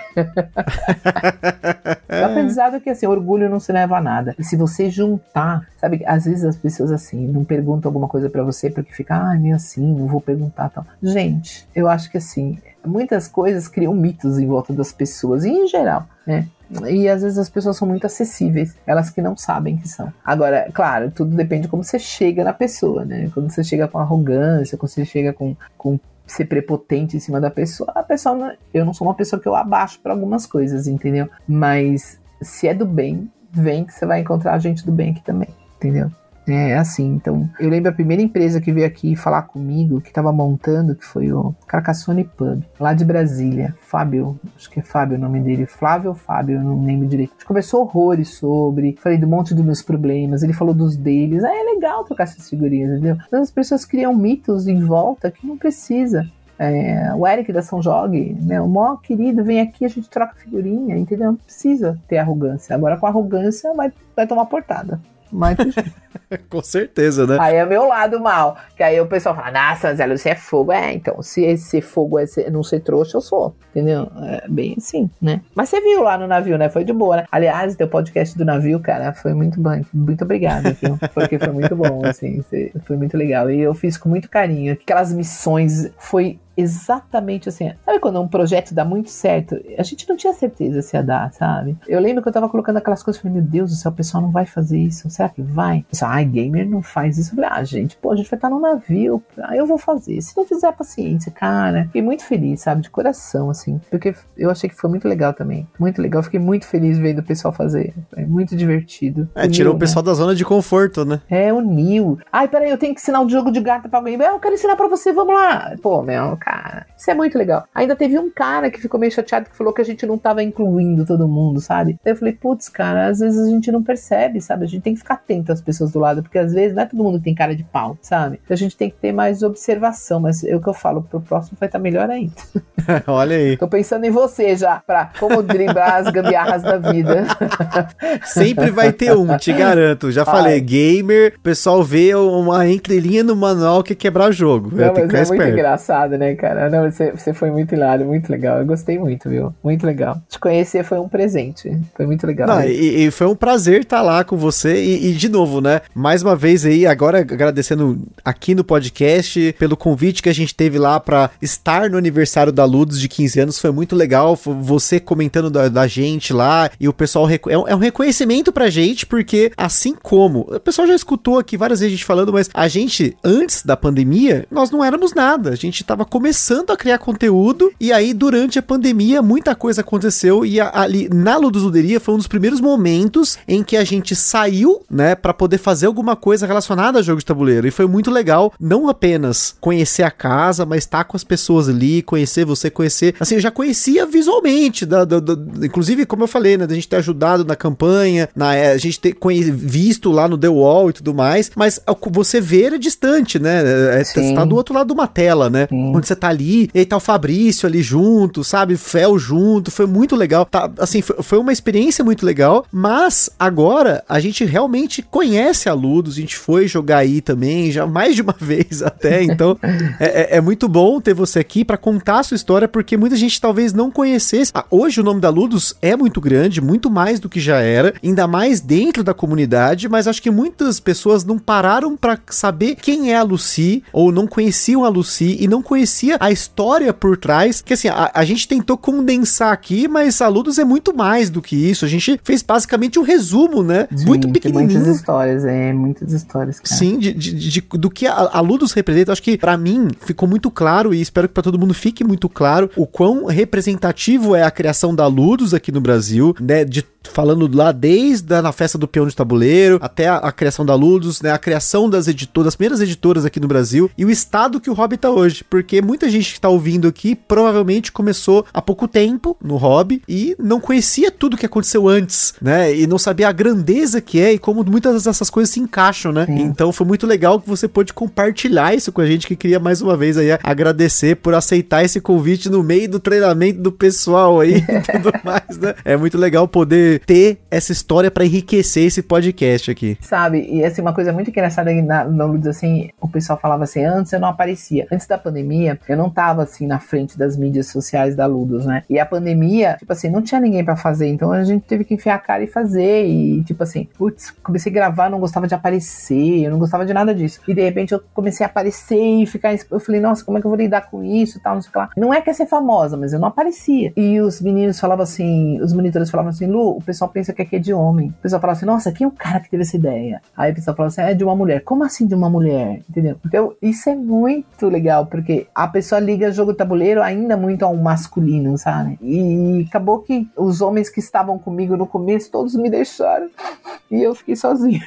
Speaker 2: o *laughs* aprendizado é que assim, orgulho não se leva a nada. E se você juntar, sabe, às vezes as pessoas assim não perguntam alguma coisa pra você porque fica, ah, meio assim, não vou perguntar tal. Gente, eu acho que assim, muitas coisas criam mitos em volta das pessoas, e em geral, né? E às vezes as pessoas são muito acessíveis, elas que não sabem que são. Agora, claro, tudo depende de como você chega na pessoa, né? Quando você chega com arrogância, quando você chega com, com ser prepotente em cima da pessoa, a pessoa não, eu não sou uma pessoa que eu abaixo para algumas coisas, entendeu? Mas se é do bem, vem que você vai encontrar gente do bem aqui também, entendeu? É assim, então. Eu lembro a primeira empresa que veio aqui falar comigo, que tava montando, que foi o Carcassone Pub, lá de Brasília. Fábio, acho que é Fábio o nome dele. Flávio ou Fábio, não lembro direito. A gente conversou horrores sobre, falei do monte dos meus problemas, ele falou dos deles. Ah, é legal trocar essas figurinhas, entendeu? Mas as pessoas criam mitos em volta que não precisa. É, o Eric da São Jogue, meu mó querido, vem aqui, a gente troca figurinha, entendeu? Não precisa ter arrogância. Agora com arrogância vai, vai tomar portada. Mas *laughs*
Speaker 1: Com certeza, né?
Speaker 2: Aí é meu lado mal. Que aí o pessoal fala, nossa, Zé Lúcio é fogo. É, então, se esse fogo é ser- não ser trouxa, eu sou. Entendeu? É bem assim, né? Mas você viu lá no navio, né? Foi de boa, né? Aliás, teu podcast do navio, cara, foi muito bom. Muito obrigado, viu? Porque foi muito bom, assim. *laughs* Foi muito legal. E eu fiz com muito carinho. Aquelas missões foi exatamente assim. Sabe quando um projeto dá muito certo? A gente não tinha certeza se ia dar, sabe? Eu lembro que eu tava colocando aquelas coisas falei, meu Deus do céu, o pessoal não vai fazer isso. Será que vai? Pessoal, ai, gamer não faz isso. Eu falei, ah, gente, pô, a gente vai estar no navio. Ah, eu vou fazer. Se não fizer, paciência, cara. Fiquei muito feliz, sabe? De coração, assim. Porque eu achei que foi muito legal também. Muito legal. Fiquei muito feliz vendo o pessoal fazer. É muito divertido.
Speaker 1: É, tirou o
Speaker 2: Nil,
Speaker 1: pessoal da zona de conforto, né?
Speaker 2: né? É, o Nil. Ai, peraí, eu tenho que ensinar um jogo de gato pra alguém. Eu quero ensinar pra você, vamos lá. Pô, meu, cara. Isso é muito legal. Ainda teve um cara que ficou meio chateado que falou que a gente não tava incluindo todo mundo, sabe? Eu falei, putz, cara, às vezes a gente não percebe, sabe? A gente tem que ficar atento às pessoas do lado, porque às vezes não é todo mundo que tem cara de pau, sabe? Então a gente tem que ter mais observação, mas é o que eu falo, pro próximo vai estar melhor ainda. *laughs* *laughs*
Speaker 1: Olha aí.
Speaker 2: Tô pensando em você já, pra como driblar as gambiarras da vida. *laughs*
Speaker 1: Sempre vai ter um, te garanto. Já
Speaker 2: Ai.
Speaker 1: falei, gamer, o pessoal vê uma entrelinha no manual que é quebrar jogo.
Speaker 2: Não,
Speaker 1: Tem que
Speaker 2: mas é muito
Speaker 1: esperto.
Speaker 2: engraçado, né, cara? Não, você, você foi muito hilário, muito legal. Eu gostei muito, viu? Muito legal. Te conhecer foi um presente. Foi muito legal.
Speaker 1: Não, e, e foi um prazer estar lá com você. E, e, de novo, né? Mais uma vez aí, agora agradecendo aqui no podcast pelo convite que a gente teve lá pra estar no aniversário da Ludus de 15 anos. Foi muito legal. Foi Você comentando da, da gente lá. E o pessoal. É um, é um reconhecimento pra gente, porque assim como. O pessoal já escutou aqui várias vezes a gente falando, mas a gente, antes da pandemia, nós não éramos nada. A gente tava começando a criar conteúdo. E aí, durante a pandemia, muita coisa aconteceu. E a- ali na Ludus Luderia foi um dos primeiros momentos em que a gente saiu, né, Pra poder fazer alguma coisa relacionada a jogo de tabuleiro. E foi muito legal, não apenas conhecer a casa, mas estar com as pessoas ali, conhecer você, conhecer. Assim, eu já conhecia visualmente, da, da- da- inclusive, como eu falei, né, da gente ter ajudado na campanha, na, é, a gente ter visto lá no The Wall e tudo mais, mas é, você ver é distante, né? É,
Speaker 2: Sim.
Speaker 1: você tá do outro lado de uma tela, né?
Speaker 2: Sim.
Speaker 1: Onde você tá ali, e aí tá o Fabrício ali junto, sabe? Fel junto, foi muito legal. Tá, assim, foi, foi uma experiência muito legal, mas agora a gente realmente conhece a Ludus, a gente foi jogar aí também, já mais de uma *laughs* vez até, então é, é- é muito bom ter você aqui pra contar a sua história, porque muita gente talvez não conhecesse. Ah, hoje o nome da Ludus é muito grande, muito mais do que já era, ainda mais dentro da comunidade, mas acho que muitas pessoas não pararam pra saber quem é a Lucy, ou não conheciam a Lucy e não conheciam conhecia a história por trás, que assim, a, a gente tentou condensar aqui, mas a Ludus é muito mais do que isso. A gente fez basicamente um resumo, né?
Speaker 2: Sim,
Speaker 1: muito
Speaker 2: tem
Speaker 1: pequenininho.
Speaker 2: Muitas histórias, é, muitas histórias, cara.
Speaker 1: Sim, de, de- de- do que a, a Ludus representa. Acho que pra mim ficou muito claro e espero que pra todo mundo fique muito claro o quão representativo é a criação da Ludus aqui no Brasil, né? De, falando lá desde a, na festa do peão de tabuleiro até a, a criação da Ludus, né? A criação das editoras, das primeiras editoras aqui no Brasil e o estado que o hobby tá hoje. Porque muita gente que tá ouvindo aqui provavelmente começou há pouco tempo no hobby e não conhecia tudo que aconteceu antes, né? E não sabia a grandeza que é e como muitas dessas coisas se encaixam, né?
Speaker 2: Sim.
Speaker 1: Então foi muito legal que você pôde compartilhar isso com a gente, que queria mais uma vez aí agradecer por aceitar esse convite no meio do treinamento do pessoal aí e *laughs* tudo mais, né? É muito legal poder ter essa história pra enriquecer esse podcast aqui.
Speaker 2: Sabe, e assim, uma coisa muito engraçada na, na assim, o pessoal falava assim, antes eu não aparecia. Antes da pandemia, eu não tava, assim, na frente das mídias sociais da Ludus, né? E a pandemia, tipo assim, não tinha ninguém pra fazer, então a gente teve que enfiar a cara e fazer, e tipo assim, putz, comecei a gravar, não gostava de aparecer, eu não gostava de nada disso. E de repente eu comecei a aparecer e ficar, eu falei, nossa, como é que eu vou lidar com isso e tal, não sei o que lá. Não é que é ser famosa, mas eu não aparecia. E os meninos falavam assim, os monitores falavam assim, Lu, o pessoal pensa que aqui é de homem. O pessoal falava assim, nossa, quem é o cara que teve essa ideia? Aí o pessoal falava assim, é de uma mulher. Como assim de uma mulher? Entendeu? Então, isso é muito legal, porque a pessoa liga jogo tabuleiro ainda muito ao masculino, sabe? E acabou que os homens que estavam comigo no começo, todos me deixaram. *laughs* E eu fiquei sozinho.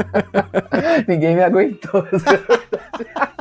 Speaker 2: *laughs* Ninguém me aguentou. *laughs*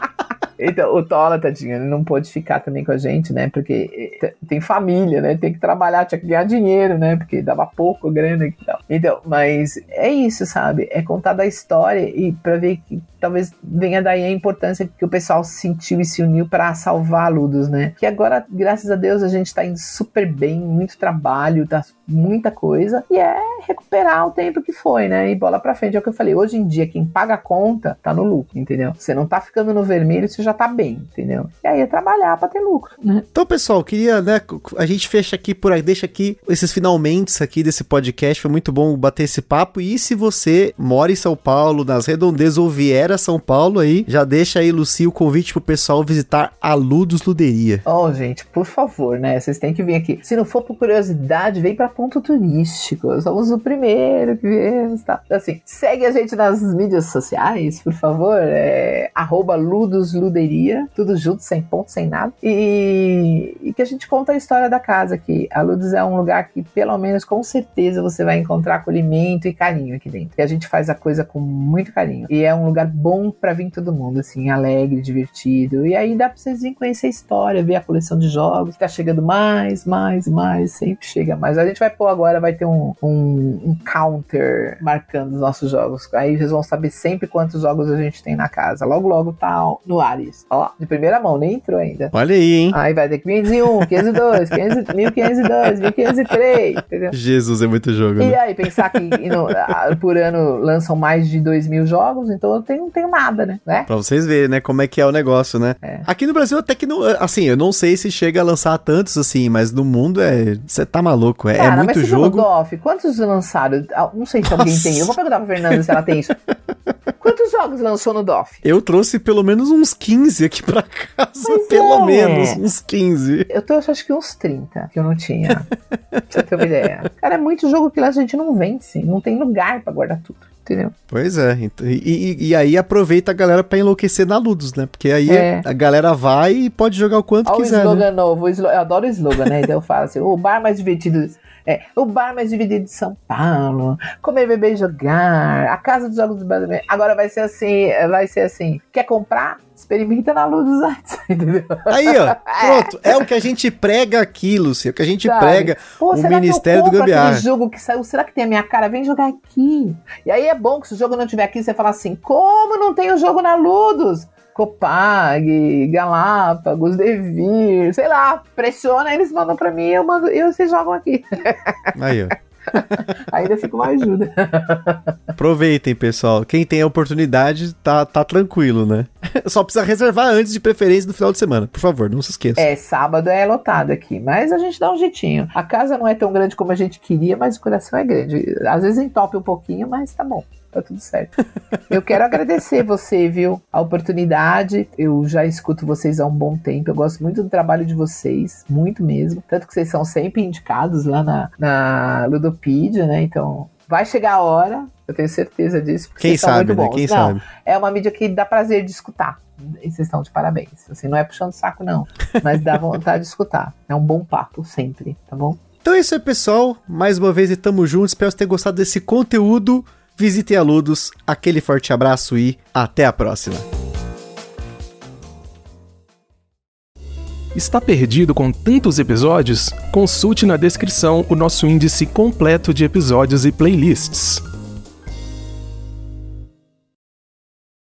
Speaker 2: Então, o Tola, tadinho, ele não pôde ficar também com a gente, né? Porque eh, tem família, né? Tem que trabalhar, tinha que ganhar dinheiro, né? Porque dava pouco grana e tal. Então, mas é isso, sabe? É contar da história e pra ver que talvez venha daí a importância que o pessoal sentiu e se uniu pra salvar Ludus, né? Que agora, graças a Deus, a gente tá indo super bem, muito trabalho, tá muita coisa, e é recuperar o tempo que foi, né? E bola pra frente, é o que eu falei. Hoje em dia, quem paga a conta tá no lucro, entendeu? Você não tá ficando no vermelho, você já tá bem, entendeu? E aí é trabalhar pra ter lucro, né?
Speaker 1: Então, pessoal, queria, né, a gente fecha aqui por aí, deixa aqui esses finalmente aqui desse podcast, foi muito bom bater esse papo, e se você mora em São Paulo, nas redondezas ou vier a São Paulo aí, já deixa aí, Luci, o convite pro pessoal visitar a Ludus Luderia.
Speaker 2: Oh, gente, por favor, né? Vocês têm que vir aqui. Se não for por curiosidade, vem pra ponto turístico. Somos o primeiro que viemos, tá? Assim, segue a gente nas mídias sociais, por favor. É arroba ludusluderia, tudo junto, sem ponto, sem nada. E, e que a gente conta a história da casa aqui. A Ludus é um lugar que, pelo menos, com certeza, você vai encontrar acolhimento e carinho aqui dentro. E a gente faz a coisa com muito carinho. E é um lugar bom pra vir todo mundo, assim, alegre, divertido. E aí dá pra vocês virem conhecer a história, ver a coleção de jogos. Tá chegando mais, mais, mais, sempre chega mais. A gente vai pôr agora, vai ter um, um, um counter marcando os nossos jogos. Aí vocês vão saber sempre quantos jogos a gente tem na casa. Logo, logo tá no ar isso. Ó, de primeira mão, nem entrou ainda.
Speaker 1: Olha aí, hein?
Speaker 2: Aí vai ter 501, 502, 500, 1502, 1503, entendeu?
Speaker 1: Jesus, é muito jogo,
Speaker 2: E
Speaker 1: né?
Speaker 2: aí, pensar que no- por ano lançam mais de 2 mil jogos, então eu tenho, não tenho nada, né? né?
Speaker 1: Pra vocês verem, né, como é que é o negócio, né?
Speaker 2: É.
Speaker 1: Aqui no Brasil até que não, assim, eu não sei se chega a lançar tantos assim, mas no mundo é, você tá maluco, é, é
Speaker 2: Cara,
Speaker 1: muito
Speaker 2: mas
Speaker 1: jogo.
Speaker 2: DOF, quantos lançaram? Ah, Não sei se alguém
Speaker 1: Nossa.
Speaker 2: tem. Eu vou perguntar pra Fernanda se ela tem isso. *laughs* Quantos jogos lançou no DOF?
Speaker 1: Eu trouxe pelo menos uns 15 aqui pra casa,
Speaker 2: Pois
Speaker 1: pelo
Speaker 2: é.
Speaker 1: menos uns 15.
Speaker 2: Eu tô acho que uns 30 que eu não tinha. pra você ter uma ideia. Cara, é muito jogo que lá a gente não vence. Não tem lugar pra guardar tudo. Entendeu?
Speaker 1: Pois é, então, e, e- e aí aproveita a galera pra enlouquecer na Ludus, né? Porque aí
Speaker 2: É.
Speaker 1: a galera vai e pode jogar o quanto
Speaker 2: Olha o
Speaker 1: quiser, né?
Speaker 2: slogan novo. o slo- Eu adoro o slogan, né? Então eu falo assim: o bar mais divertido. É, o bar mais divertido de São Paulo. Comer, beber e jogar. A casa dos jogos do brasileiro. Agora vai ser assim: vai ser assim. Quer comprar? Experimenta na Ludus antes, *laughs* entendeu?
Speaker 1: Aí, ó, *laughs* pronto, é o que a gente prega aqui, Lúcia, é o que a gente
Speaker 2: Sabe?
Speaker 1: prega.
Speaker 2: Pô,
Speaker 1: o Ministério do Gambiarra.
Speaker 2: aquele jogo que saiu? Será que tem a minha cara? Vem jogar aqui. E aí é bom que se o jogo não tiver aqui, você fala assim: como não tem o jogo na Ludus? Copag, Galápagos, Devir, sei lá, pressiona, eles mandam pra mim, eu mando, e vocês jogam aqui. *laughs*
Speaker 1: Aí, ó. *laughs*
Speaker 2: Ainda fica uma ajuda. *laughs*
Speaker 1: Aproveitem, pessoal. Quem tem a oportunidade, tá, tá tranquilo, né? Só precisa reservar antes, de preferência, no final de semana. Por favor, não se esqueça.
Speaker 2: É, sábado é lotado aqui, mas a gente dá um jeitinho. A casa não é tão grande como a gente queria, mas o coração é grande. Às vezes entope um pouquinho, mas tá bom. Tá tudo certo. Eu quero agradecer você, viu? A oportunidade. Eu já escuto vocês há um bom tempo. Eu gosto muito do trabalho de vocês, muito mesmo. Tanto que vocês são sempre indicados lá na, na Ludopedia, né? Então, vai chegar a hora, eu tenho certeza disso.
Speaker 1: Quem sabe, né? Quem
Speaker 2: não,
Speaker 1: sabe?
Speaker 2: É uma mídia que dá prazer de escutar. E vocês estão de parabéns. Assim, não é puxando saco, não. Mas dá vontade de escutar. É um bom papo, sempre, tá bom?
Speaker 1: Então é isso aí, pessoal. Mais uma vez, e tamo juntos. Espero ter gostado desse conteúdo. Visitem a Ludos. Aquele forte abraço e até a próxima.
Speaker 3: Está perdido com tantos episódios? Consulte na descrição o nosso índice completo de episódios e playlists.